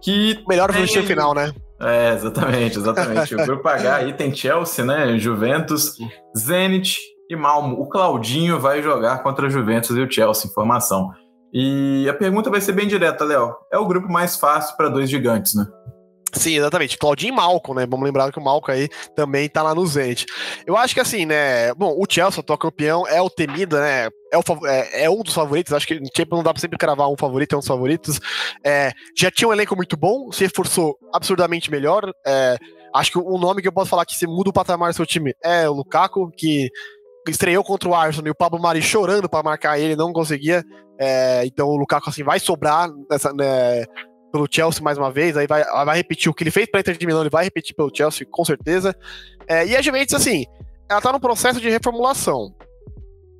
Que. Melhor tem... no final, né? É, exatamente, exatamente. eu vou pagar aí, tem Chelsea, né? Juventus, Zenit e Malmo. O Claudinho vai jogar contra a Juventus e o Chelsea, informação. E a pergunta vai ser bem direta, Léo. É o grupo mais fácil para dois gigantes, né? Sim, exatamente. Claudinho e Malcom, né? Vamos lembrar que o Malcom aí também tá lá no Zenit. Eu acho que assim, né? Bom, o Chelsea, atual campeão, é o temido, né? É, o, é, é um dos favoritos. Acho que no Champions não dá pra sempre cravar um favorito, é um dos favoritos. É, já tinha um elenco muito bom, se reforçou absurdamente melhor. É, acho que o nome que eu posso falar que se muda o patamar do seu time é o Lukaku, que estreou contra o Arsenal e o Pablo Mari chorando para marcar ele, não conseguia. É, então o Lukaku assim vai sobrar nessa, né, pelo Chelsea mais uma vez, aí vai, vai repetir o que ele fez para Inter de Milão, ele vai repetir pelo Chelsea com certeza. É, e a Juventus assim, ela tá no processo de reformulação.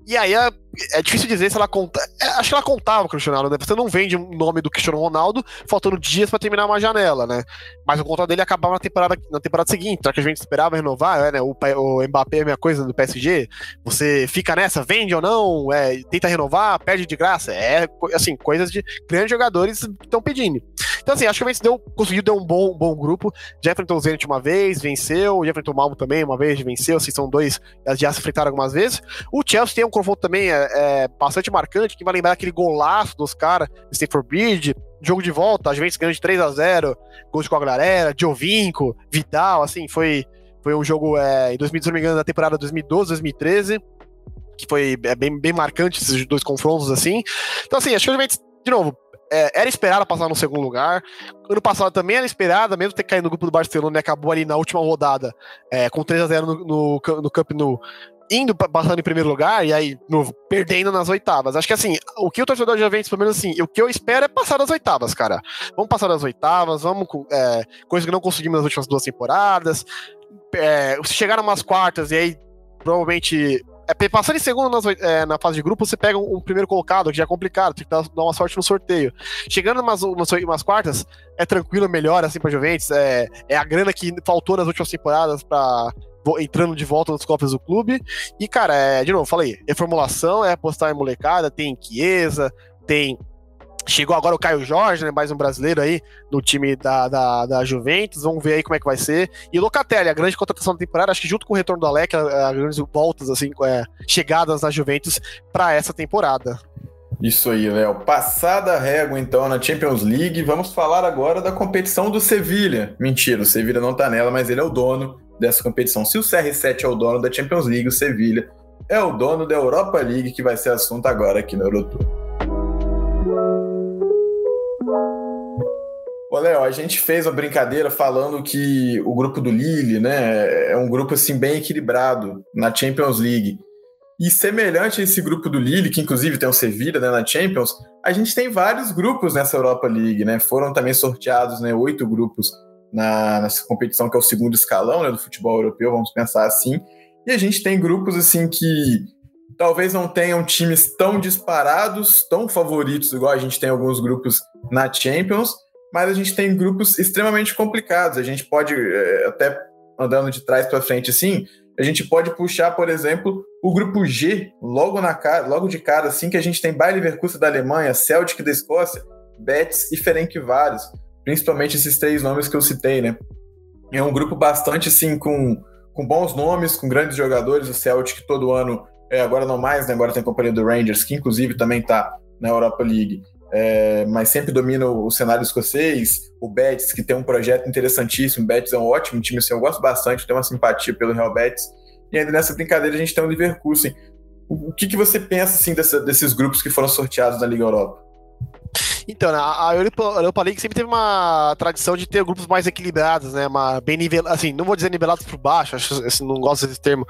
E aí é, é, difícil dizer se ela conta. É, acho que ela contava com o Cristiano Ronaldo, né? Você não vende o nome do Cristiano Ronaldo faltando dias para terminar uma janela, né? Mas o contrato dele acabava na temporada, na temporada seguinte, já que a gente esperava renovar, é, né? O, o Mbappé é a minha coisa do PSG. Você fica nessa, vende ou não, é, tenta renovar, perde de graça. É assim, coisas de grandes jogadores estão pedindo. Então, assim, acho que a gente deu, conseguiu dar um bom, bom grupo. Já enfrentou o Zenit uma vez, venceu. Já enfrentou o Malmo também uma vez, venceu. Assim, são dois, já se enfrentaram algumas vezes. O Chelsea tem um confronto também é, é, bastante marcante, que vai lembrar aquele golaço dos caras, Stanford Bridge, jogo de volta, a Juventus ganhou de 3 a 0 gols de Quagliarella, Giovinco, Vidal, assim, foi Foi um jogo é, em 2000, se não me engano, da temporada 2012, 2013, que foi é, bem, bem marcante esses dois confrontos assim. Então, assim, acho que o Juventus, de novo, é, era esperado passar no segundo lugar. Ano passado também era esperado, mesmo ter caído no grupo do Barcelona, né, acabou ali na última rodada é, com 3 a 0 no, no, no Camp Nou indo passando em primeiro lugar e aí, novo, perdendo nas oitavas. Acho que assim, o que o torcedor de Juventus, pelo menos assim, o que eu espero é passar das oitavas, cara. Vamos passar das oitavas, vamos é, coisa que não conseguimos nas últimas duas temporadas. É, se chegar umas quartas e aí provavelmente é, passando em segundo nas, é, na fase de grupo, você pega um, um, primeiro colocado, que já é complicado, tem que dar, dar uma sorte no sorteio. Chegando umas, umas, umas quartas, é tranquilo, melhor assim pra Juventus. É, é a grana que faltou nas últimas temporadas para entrando de volta nos cofres do clube. E, cara, é, de novo, falei, reformulação, é apostar em molecada, tem Chiesa, tem. Chegou agora o Caio Jorge, né, mais um brasileiro aí no time da, da, da Juventus. Vamos ver aí como é que vai ser. E Locatelli, a grande contratação da temporada, acho que junto com o retorno do Alec, as grandes voltas, assim, é, chegadas na Juventus para essa temporada. Isso aí, Léo. Passada a régua, então, na Champions League, vamos falar agora da competição do Sevilha. Mentira, o Sevilha não tá nela, mas ele é o dono dessa competição. Se o CR7 é o dono da Champions League, o Sevilha é o dono da Europa League, que vai ser assunto agora aqui no Eurotour. Ô, Léo, a gente fez uma brincadeira falando que o grupo do Lille, né, é um grupo assim bem equilibrado na Champions League. E semelhante a esse grupo do Lille, que inclusive tem o Sevilha né, na Champions, a gente tem vários grupos nessa Europa League, né? Foram também sorteados, né, oito grupos na, nessa competição que é o segundo escalão né, do futebol europeu, vamos pensar assim. E a gente tem grupos assim que talvez não tenham times tão disparados, tão favoritos, igual a gente tem alguns grupos na Champions, mas a gente tem grupos extremamente complicados. A gente pode, é, até andando de trás para frente assim, a gente pode puxar, por exemplo, o grupo G, logo na cara, logo de cara, assim, que a gente tem Bayer Leverkusen da Alemanha, Celtic da Escócia, Betis e Ferencváros principalmente esses três nomes que eu citei, né? É um grupo bastante, assim, com, com bons nomes, com grandes jogadores, o Celtic todo ano, é, agora não mais, né? Agora tem a companhia do Rangers, que inclusive também está na Europa League, é, mas sempre domina o cenário escocês, o Betis, que tem um projeto interessantíssimo, o Betis é um ótimo time, assim, eu gosto bastante, tenho uma simpatia pelo Real Betis, e ainda nessa brincadeira a gente tem o Leverkusen. O, que, que você pensa, assim, dessa, desses grupos que foram sorteados na Liga Europa? Então, né, a Europa, a Europa League sempre teve uma tradição de ter grupos mais equilibrados, né? Uma, bem nivelados, assim, não vou dizer nivelados por baixo, acho, assim, não gosto desse termo,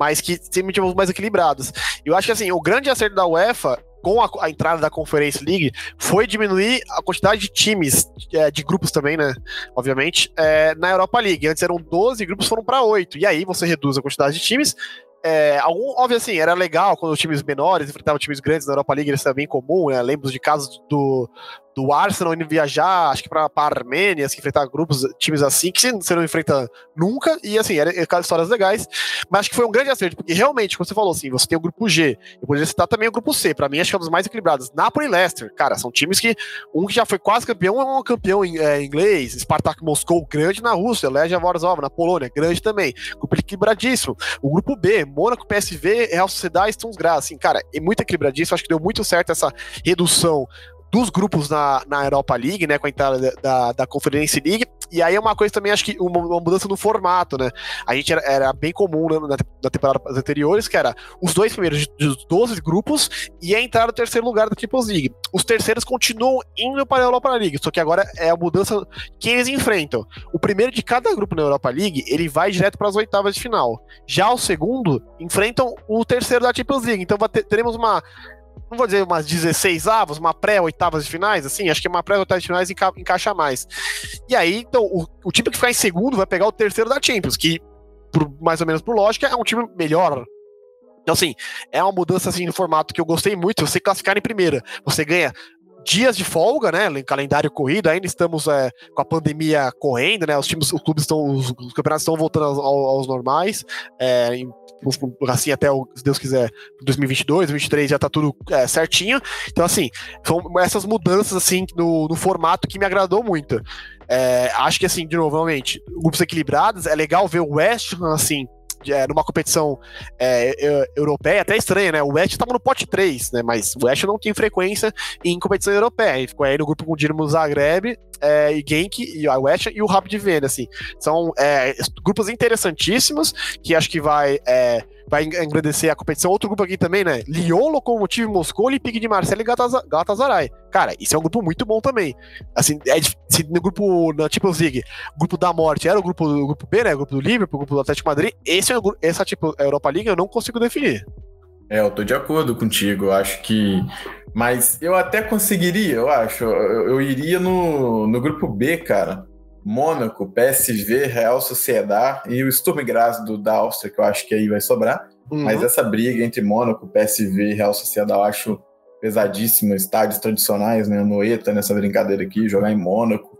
mas que sempre tivemos mais equilibrados. Eu acho que assim, o grande acerto da UEFA com a, a, entrada da Conference League foi diminuir a quantidade de times, é, de grupos também, né? Obviamente, é, na Europa League. Antes eram 12 grupos, foram para 8. E aí você reduz a quantidade de times é, algum, óbvio assim, era legal quando os times menores enfrentavam times grandes na Europa League, isso era bem comum, né? Lembro de casos do, do Arsenal indo viajar, acho que para a Armênia, assim, enfrentar grupos, times assim, que você não enfrenta nunca, e assim, eram era histórias legais, mas acho que foi um grande acerto, porque realmente, como você falou assim, você tem o grupo G, eu poderia citar também o grupo C, para mim acho que é um dos mais equilibrados, Napoli e Leicester, cara, são times que, um que já foi quase campeão, é um campeão em, é, inglês, Spartak Moscou, grande na Rússia, Legia Warsaw, na Polônia, grande também, grupo equilibradíssimo, o grupo B, Mônaco, PSV, Real Sociedade, Graz, assim, cara, é muito equilibradíssimo, acho que deu muito certo essa redução dos grupos na, na Europa League, né, com a entrada da, da Conference League, e aí é uma coisa também, acho que uma, uma mudança no formato, né, a gente era, era bem comum né, na, na temporada anteriores, que era os dois primeiros dos 12 grupos e a entrada no terceiro lugar da Champions League. Os terceiros continuam indo para a Europa League, só que agora é a mudança que eles enfrentam. O primeiro de cada grupo na Europa League, ele vai direto para as oitavas de final. Já o segundo, enfrentam o terceiro da Champions League, então ter, teremos uma não vou dizer umas 16 avos, uma pré-oitavas de finais, assim, acho que uma pré-oitavas de finais enca encaixa mais. E aí, então, o, o, time que ficar em segundo vai pegar o terceiro da Champions, que, por, mais ou menos por lógica, é um time melhor. Então, assim, é uma mudança assim no formato que eu gostei muito. Você classificar em primeira, você ganha dias de folga, né? Calendário corrido, ainda estamos é, com a pandemia correndo, né? Os times, os clubes estão, os, os campeonatos estão voltando aos, aos normais, é, em assim até, o, se Deus quiser, 2022, 2023 já tá tudo é, certinho. Então, assim, são essas mudanças, assim, no, no formato que me agradou muito. Acho que, assim, de novo, realmente, grupos equilibrados, é legal ver o West assim, é, numa competição é, europeia, até estranha, né? O West estava no pote 3, né? Mas o West não tem frequência em competição europeia. Ele ficou aí no grupo com o Dinamo Zagreb é, e Genk e a West e o Rapid Viena, assim. São é, grupos interessantíssimos que acho que vai é, vai engrandecer a competição. Outro grupo aqui também, né? Lyon, Lokomotiv Moscou, Olympique de Marseille e Galatasaray. Cara, isso é um grupo muito bom também. Assim, é, se no grupo na Champions League, grupo da morte era o grupo, o grupo B, né? O grupo do Liverpool, o grupo do Atlético Madrid. Esse é o, essa tipo Europa League eu não consigo definir. É, eu tô de acordo contigo. Eu acho que. Mas eu até conseguiria, eu acho. Eu, eu iria no, no grupo B, cara. Mônaco, PSV, Real Sociedad e o Sturm Graz do, da Áustria, que eu acho que aí vai sobrar. Uhum. Mas essa briga entre Mônaco, PSV e Real Sociedad eu acho pesadíssima. Estádios tradicionais, né? Noeta nessa brincadeira aqui, jogar em Mônaco.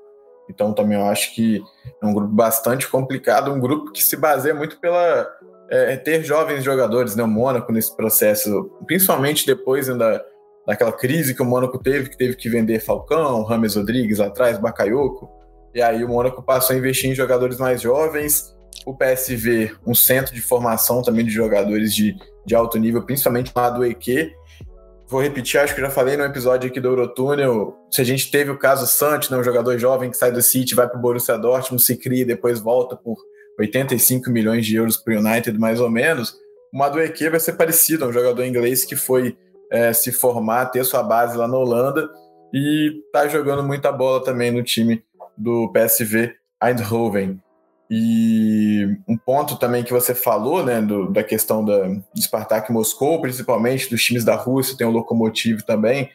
Então também eu acho que é um grupo bastante complicado, um grupo que se baseia muito pela é, ter jovens jogadores, né? O Mônaco nesse processo, principalmente depois ainda daquela crise que o Mônaco teve, que teve que vender Falcão, Rames Rodrigues atrás, Bakayoko. E aí o Mônaco passou a investir em jogadores mais jovens. O PSV, um centro de formação também de jogadores de, de alto nível, principalmente lá do EQ. Vou repetir, acho que já falei no episódio aqui do Eurotúnel. Se a gente teve o caso Santos, né, um jogador jovem que sai do City, vai para o Borussia Dortmund, se cria e depois volta por 85 milhões de euros para o United, mais ou menos. O Madueke vai ser parecido, é um jogador inglês que foi é, se formar, ter sua base lá na Holanda e tá jogando muita bola também no time do PSV Eindhoven. E um ponto também que você falou, né, do, da questão da, Spartak Moscou, principalmente dos times da Rússia, tem o Lokomotiv também.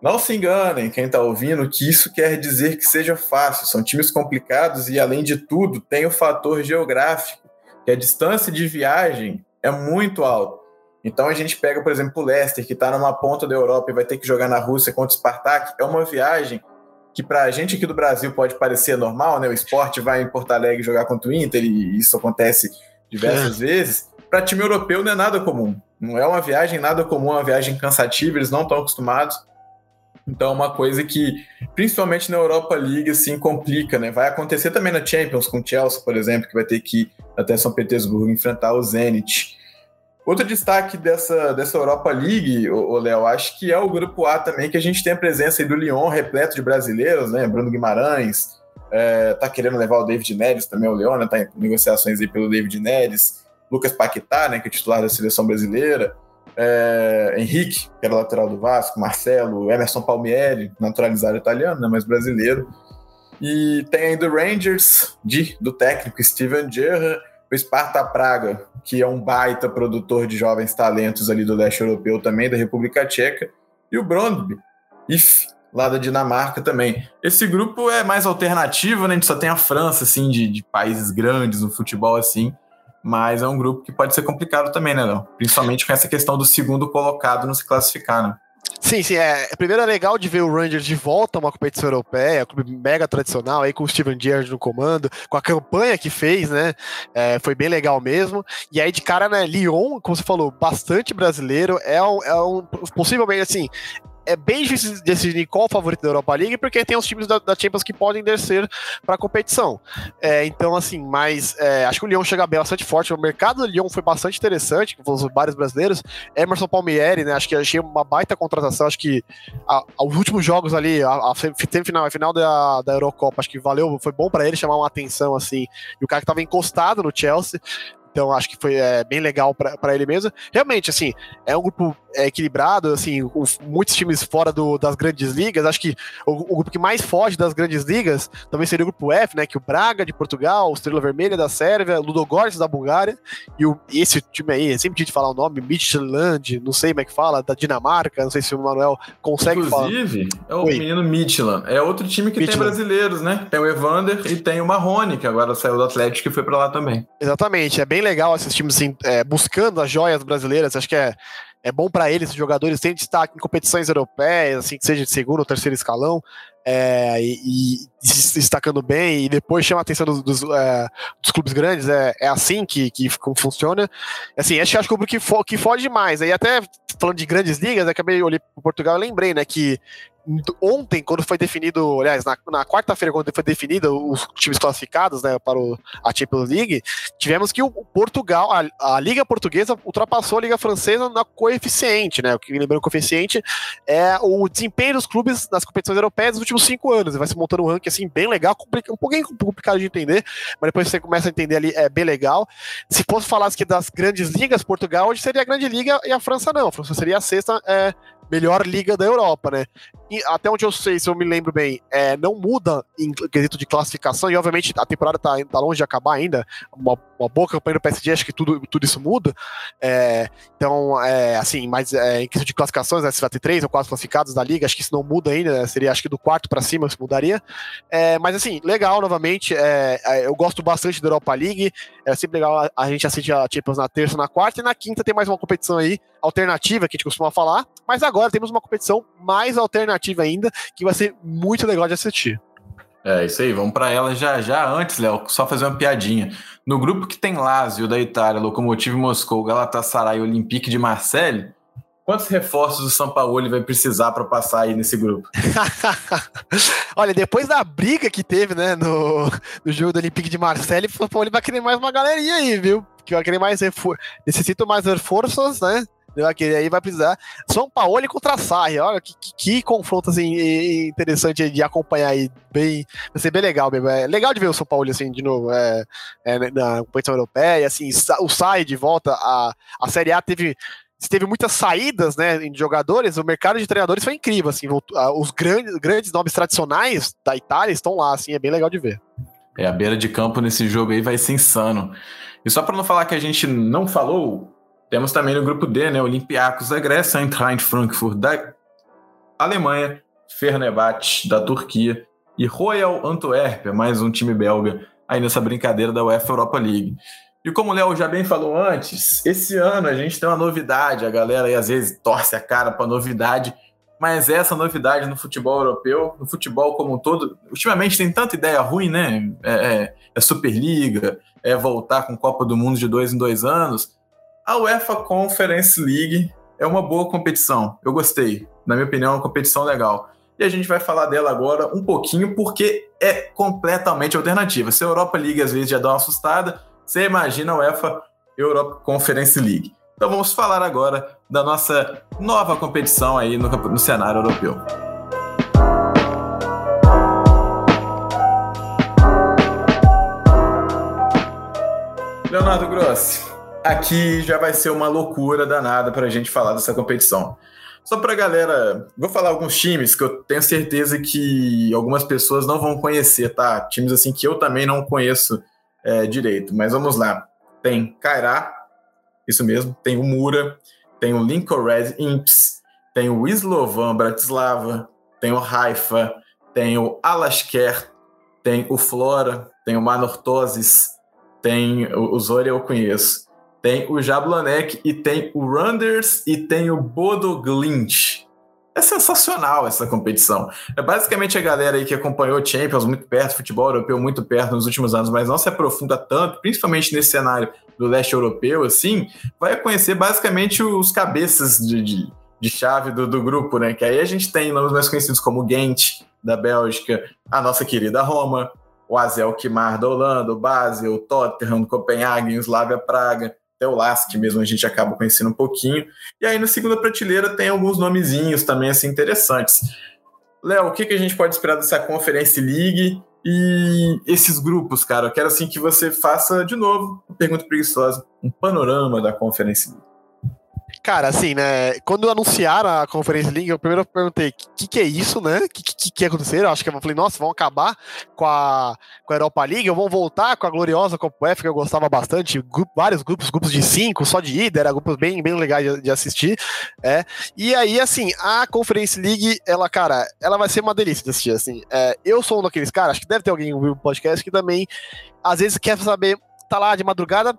Não se enganem, quem está ouvindo, que isso quer dizer que seja fácil. São times complicados e, além de tudo, tem o fator geográfico, que a distância de viagem é muito alta. Então a gente pega, por exemplo, o Leicester, que está numa ponta da Europa e vai ter que jogar na Rússia contra o Spartak, é uma viagem que para a gente aqui do Brasil pode parecer normal, né? O esporte vai em Porto Alegre jogar contra o Inter e isso acontece diversas é. vezes. Para time europeu não é nada comum. Não é uma viagem nada comum, é uma viagem cansativa, eles não estão acostumados. Então é uma coisa que, principalmente na Europa League, assim, complica, né? Vai acontecer também na Champions com o Chelsea, por exemplo, que vai ter que ir até São Petersburgo enfrentar o Zenit. Outro destaque dessa, dessa Europa League, o Léo, acho que é o grupo A também, que a gente tem a presença aí do Lyon, repleto de brasileiros, né? Bruno Guimarães, é, tá querendo levar o David Neres também, o Leão, né? Tá em negociações aí pelo David Neres, Lucas Paquetá, né? Que é titular da seleção brasileira, é, Henrique, que era lateral do Vasco, Marcelo, Emerson Palmieri, naturalizado italiano, né? Mas brasileiro. E tem ainda o Rangers, de, do técnico Steven Gerrard, o Sparta Praga, que é um baita produtor de jovens talentos ali do leste europeu também, da República Tcheca, e o Brondby, IF, lá da Dinamarca também. Esse grupo é mais alternativo, né? A gente só tem a França, assim, de, de países grandes no futebol, assim, mas é um grupo que pode ser complicado também, né, não? Principalmente com essa questão do segundo colocado não se classificar, né? Sim, sim. É, primeiro é legal de ver o Rangers de volta a uma competição europeia, clube mega tradicional, aí com o Steven Gerrard no comando, com a campanha que fez, né? É, foi bem legal mesmo. E aí, de cara, né, Lyon, como você falou, bastante brasileiro, é um, é um possivelmente assim, é bem difícil decidir qual o favorito da Europa League, porque tem os times da, da Champions que podem descer para a competição. É, então, assim, mas é, acho que o Lyon chega bem bastante forte. O mercado do Lyon foi bastante interessante, com os bares brasileiros. Emerson Palmieri, né? Acho que achei uma baita contratação. Acho que a, os últimos jogos ali, a, a semifinal, a final da, da Eurocopa, acho que valeu, foi bom para ele chamar uma atenção assim. E o cara que estava encostado no Chelsea. Então acho que foi é, bem legal para ele mesmo. Realmente, assim, é um grupo é, equilibrado, assim, com muitos times fora do, das grandes ligas. Acho que o, o, grupo que mais foge das grandes ligas também seria o grupo F, né? Que o Braga de Portugal, o Estrela Vermelha da Sérvia, Ludogorets da Bulgária e o, esse time aí, sempre tinha de falar o nome, Midtjylland, não sei como é que fala, da Dinamarca, não sei se o Manuel consegue Inclusive, falar. Inclusive, é o Oi. menino Midtjylland. É outro time que Midtjylland. tem brasileiros, né? Tem o Evander e tem o Marrone, que agora saiu do Atlético e foi para lá também. Exatamente, é bem legal esses times assim, é, buscando as joias brasileiras. Acho que é, é bom para eles, os jogadores têm destaque em competições europeias, assim, que seja de segundo ou terceiro escalão, é, e, e, se destacando bem, e depois chama a atenção dos, dos, é, dos clubes grandes, é, é assim que, que funciona. Assim, acho, acho que o que, fo, que foge demais. Aí até falando de grandes ligas, acabei olhei para Portugal e lembrei, né, que ontem, quando foi definido, aliás, na, na quarta-feira, quando foi definido os times classificados né, para o, a Champions League, tivemos que o Portugal, a, a, Liga Portuguesa ultrapassou a Liga Francesa na coeficiente, né? O que lembrando, coeficiente é o desempenho dos clubes nas competições europeias nos últimos cinco anos. Vai se montando um ranking assim, bem legal, um pouquinho complicado de entender, mas depois você começa a entender ali, é bem legal. Se fosse falar que das grandes ligas, Portugal hoje seria a grande liga e a França não. A França seria a sexta é, melhor liga da Europa, né? Até onde eu sei, se eu me lembro bem, é, não muda em quesito de classificação, e obviamente a temporada tá, tá longe de acabar ainda. Uma, uma boa campanha do PSG, acho que tudo, tudo isso muda. É, então, é, assim, mas é, em quesito de classificações, né, se vai ter três ou quatro classificados da liga, acho que isso não muda ainda, né, seria acho que do quarto para cima se mudaria. É, mas assim, legal novamente. É, eu gosto bastante da Europa League. É sempre legal a, gente assistir a Champions na terça, na quarta, e na quinta tem mais uma competição aí alternativa que a gente costuma falar. Mas agora temos uma competição mais alternativa ainda, que vai ser muito legal de assistir. É, isso aí, vamos para ela já já. Antes, Léo, só fazer uma piadinha. No grupo que tem Lazio da Itália, Lokomotiv Moscou, Galatasaray e Olympique de Marseille, quantos reforços o São Paulo vai precisar para passar aí nesse grupo? [laughs] Olha, depois da briga que teve, né, no, no jogo do Olympique de Marseille, o São Paulo vai querer mais uma galerinha aí, viu? Que vai querer mais reforços. Necessito mais reforços, né? Que aí vai precisar. São Paulo contra a Sarri. Olha que, que, que, confronto assim, interessante de acompanhar aí. Bem, vai ser bem legal mesmo. É legal de ver o São Paulo assim, de novo é, é, na competição europeia. Assim, o Sarri de volta. A, a Série A teve teve muitas saídas né, de jogadores, o mercado de treinadores foi incrível. Assim, os grandes, grandes nomes tradicionais da Itália estão lá, assim, é bem legal de ver. É, a beira de campo nesse jogo aí vai ser insano. E só para não falar que a gente não falou, temos também no grupo D, né, Olympiacos da Grécia, Eintracht Frankfurt da Alemanha, Fenerbahçe da Turquia e Royal Antwerp, mais um time belga aí nessa brincadeira da UEFA Europa League. E como o Léo já bem falou antes, esse ano a gente tem uma novidade, a galera aí às vezes torce a cara para novidade, mas essa novidade no futebol europeu, no futebol como um todo, ultimamente tem tanta ideia ruim, né? É, é, é Superliga, é voltar com Copa do Mundo de dois em dois anos. A UEFA Conference League é uma boa competição. Eu gostei. Na minha opinião, é uma competição legal. E a gente vai falar dela agora um pouquinho, porque é completamente alternativa. Se a Europa League às vezes já dá uma assustada, você imagina a UEFA Europa Conference League. Então vamos falar agora da nossa nova competição aí no, no cenário europeu. Leonardo Grossi, aqui já vai ser uma loucura danada para a gente falar dessa competição. Só para a galera, vou falar alguns times que eu tenho certeza que algumas pessoas não vão conhecer, tá? Times assim que eu também não conheço é, direito. Mas vamos lá. Tem Kairá, isso mesmo. Tem o Mura, tem o Lincoln Red Imps, tem o Slovan Bratislava, tem o Haifa, tem o Alasker, tem o Flora, tem o Manortoses, tem o, o Zoria eu conheço tem o Jablonek e tem o Randers e tem o Bodo Glint. É sensacional essa competição. É basicamente a galera aí que acompanhou o Champions muito perto, futebol europeu muito perto nos últimos anos, mas não se aprofunda tanto, principalmente nesse cenário do leste europeu, assim, vai conhecer basicamente os cabeças de, de, de chave do, do, grupo, né? Que aí a gente tem nomes mais conhecidos como Gent, da Bélgica, a nossa querida Roma, o Azel Kimar da Holanda, o Basel, o Tottenham, Copenhague, o Slavia Praga, até o Lask mesmo a gente acaba conhecendo um pouquinho. E aí na segunda prateleira tem alguns nomezinhos também assim interessantes. Léo, o que, que a gente pode esperar dessa Conference League e esses grupos, cara? Eu quero assim que você faça de novo, pergunta preguiçosa, um panorama da Conference League. Cara, assim, né? Quando anunciaram a Conference League, eu primeiro perguntei o que, que é isso, né? O que, que, que aconteceu? Eu acho que eu falei, nossa, vão acabar com a, com a Europa League, vão voltar com a gloriosa Copa F, que eu gostava bastante. Grupo, vários grupos, grupos de cinco, só de ida, era grupos bem, bem legais de, de, assistir. É. E aí, assim, a Conference League, ela, cara, ela vai ser uma delícia de assistir. Assim. É, eu sou um daqueles caras, acho que deve ter alguém ouvindo o podcast que também, às vezes, quer saber tá lá de madrugada.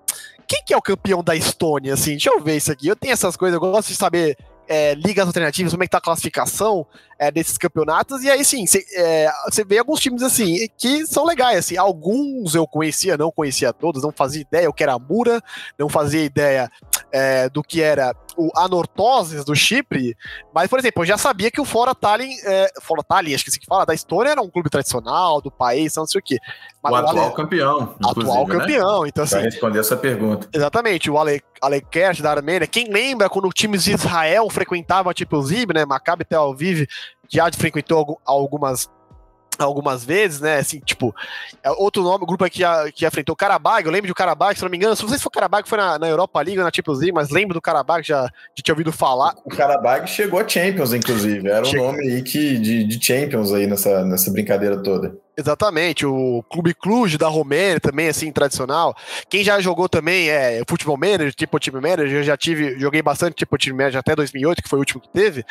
Quem que é o campeão da Estônia, assim? Deixa eu ver isso aqui. Eu tenho essas coisas, eu gosto de saber é, ligas alternativas, como é que tá a classificação é, desses campeonatos, e aí sim, você é, vê alguns times assim, que são legais, assim, alguns eu conhecia, não conhecia todos, não fazia ideia, eu que era Mura, não fazia ideia é, do que era o Anortoses do Chipre, mas, por exemplo, eu já sabia que o Fora Tallinn, é, Fora Tallinn, acho que assim que fala, da Estônia era um clube tradicional do país, não sei o quê. Mas o atual Ale... campeão. Atual né? campeão, então assim. Vai responder essa pergunta. Exatamente, o Ale, Alekert da Armênia. Quem lembra quando times de Israel frequentavam a Champions League, né? Maccabi Tel Aviv já frequentou algumas algumas vezes, né? Assim, tipo, é outro nome, grupo aqui que, que enfrentou o Karabag, eu lembro do Karabag, se não me engano, não sei se foi o Karabag foi na, na Europa League ou na Champions League, mas lembro do Karabag, já, já tinha ouvido falar. O Karabag chegou a Champions, inclusive, era um nome aí que, de, de Champions aí nessa, nessa brincadeira toda. Exatamente, o Clube Cluj da Romênia também, assim, tradicional. Quem já jogou também é Futebol Manager, tipo Time Manager, eu já tive, joguei bastante tipo Time Manager até 2008, que foi o último que teve.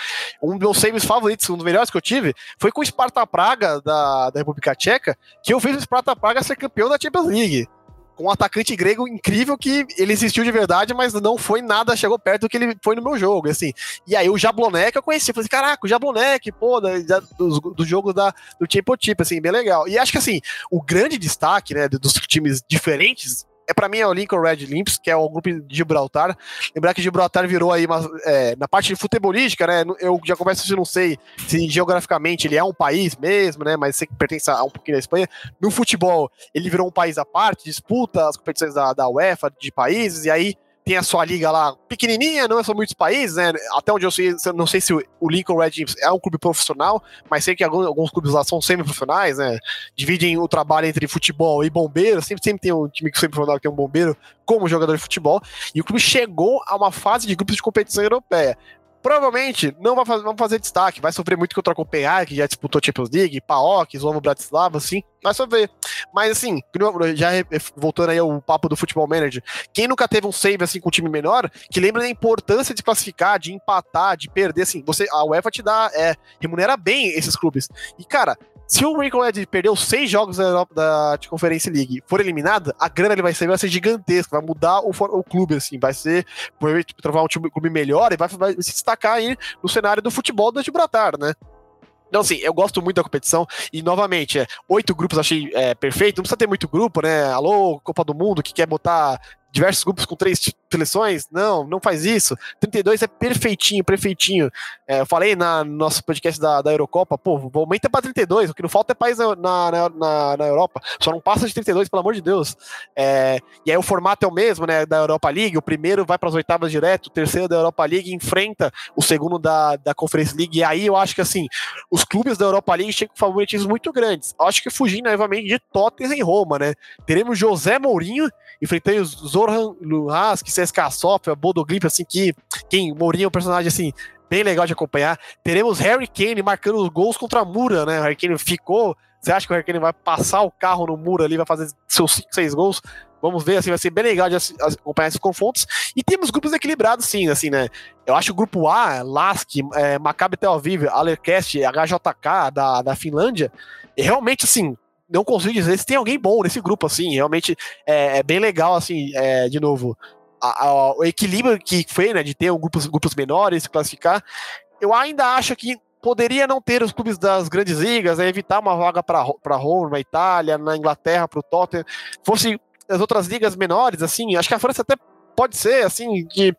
Um dos meus saves favoritos, um dos melhores que eu tive, foi com o Sparta Praga da, da República Tcheca, que eu fiz o Sparta Praga ser campeão da Champions League com um atacante grego incrível que ele existiu de verdade, mas não foi nada, chegou perto do que ele foi no meu jogo, assim. E aí o Jablonek eu conheci, falei assim, caraca, o Jablonek, pô, da, da, dos, jogos da, do Championship, assim, bem legal. E acho que, assim, o grande destaque, né, dos times diferentes é para mim é o Lincoln Red Limps, que é o grupo de Gibraltar. Lembrar que Gibraltar virou aí uma, é, na parte futebolística, né? Eu já começo a não sei se geograficamente ele é um país mesmo, né? Mas sei que pertence a um pouquinho da Espanha. No futebol, ele virou um país à parte, disputa as competições da, da UEFA de países, e aí tem a sua liga lá pequenininha, não são muitos países, né? Até onde eu sei, não sei se o Lincoln Red é um clube profissional, mas sei que alguns, alguns clubes lá são semi-profissionais, né? Dividem o trabalho entre futebol e bombeiro, sempre, sempre tem um time semi-profissional que tem um bombeiro como jogador de futebol, e o clube chegou a uma fase de grupos de competição europeia provavelmente não vai fazer, fazer destaque, vai sofrer muito contra a Copenhague, que já disputou Champions League, PAOK, Slovo Bratislava, assim, vai sofrer. Mas assim, já voltando aí ao papo do Futebol Manager, quem nunca teve um save assim com um time menor, que lembra da importância de classificar, de empatar, de perder, assim, você, a UEFA te dá, é, remunera bem esses clubes. E cara, se o Rico Ed perdeu seis jogos da, da Conferência League for eliminado, a grana ele vai ser, vai ser gigantesca, vai mudar o, o clube, assim, vai ser, provavelmente, trovar um time, clube melhor e vai, vai, se destacar aí no cenário do futebol do Gibraltar, né? Então, assim, eu gosto muito da competição e, novamente, é, oito grupos achei é, perfeito. Não precisa ter muito grupo, né? Alô, Copa do Mundo, que quer botar diversos grupos com três seleções. Não, não faz isso. 32 é perfeitinho, perfeitinho. É, eu falei na, no nosso podcast da, da Eurocopa, pô, aumenta para 32. O que não falta é país na, na, na, na, Europa. Só não passa de 32, pelo amor de Deus. É, e aí o formato é o mesmo, né? Da Europa League. O primeiro vai para as oitavas direto, o terceiro da Europa League enfrenta o segundo da, da Conference League. E aí eu acho que assim, os clubes da Europa League chegam com favoritismos muito grandes. Acho que fugindo novamente de Tottenham e Roma, né? Teremos José Mourinho enfrentando os Zorhan Luhask, CSKA Sofia, Bodo Glimp, assim, que quem Mourinho é um personagem, assim, bem legal de acompanhar. Teremos Harry Kane marcando os gols contra a Mura, né? O Harry Kane ficou... Você acha que o Harry Kane vai passar o carro no Mura ali, vai fazer seus 5, 6 gols? Vamos ver, assim, vai ser bem legal de acompanhar esses confrontos. E temos grupos equilibrados, sim, assim, né? Eu acho o grupo A, Lask, é, Maccabi Tel Aviv, Alercast, HJK da, da Finlândia, realmente, assim, não consigo dizer se tem alguém bom nesse grupo, assim. Realmente é, é bem legal, assim, é, de novo. A, a, o equilíbrio que foi, né, de ter um grupos, grupos menores, se classificar. Eu ainda acho que poderia não ter os clubes das grandes ligas, né, evitar uma vaga para Roma, na Itália, na Inglaterra, para o Tottenham. Fosse as outras ligas menores, assim, acho que a França até pode ser, assim, de,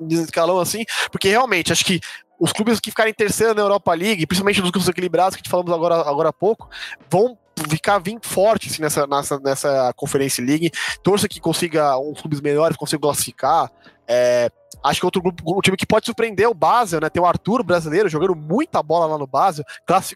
de escalão, assim, porque realmente acho que os clubes que ficarem terceiro na Europa League, principalmente nos grupos equilibrados que falamos agora, agora há pouco, vão ficar vindo forte assim, nessa, nessa, nessa Conferência League. Torça que consiga uns clubes melhores, consiga classificar. É, acho que outro grupo, um time que pode surpreender é o Basel, né? Tem o Arthur brasileiro jogando muita bola lá no Basel,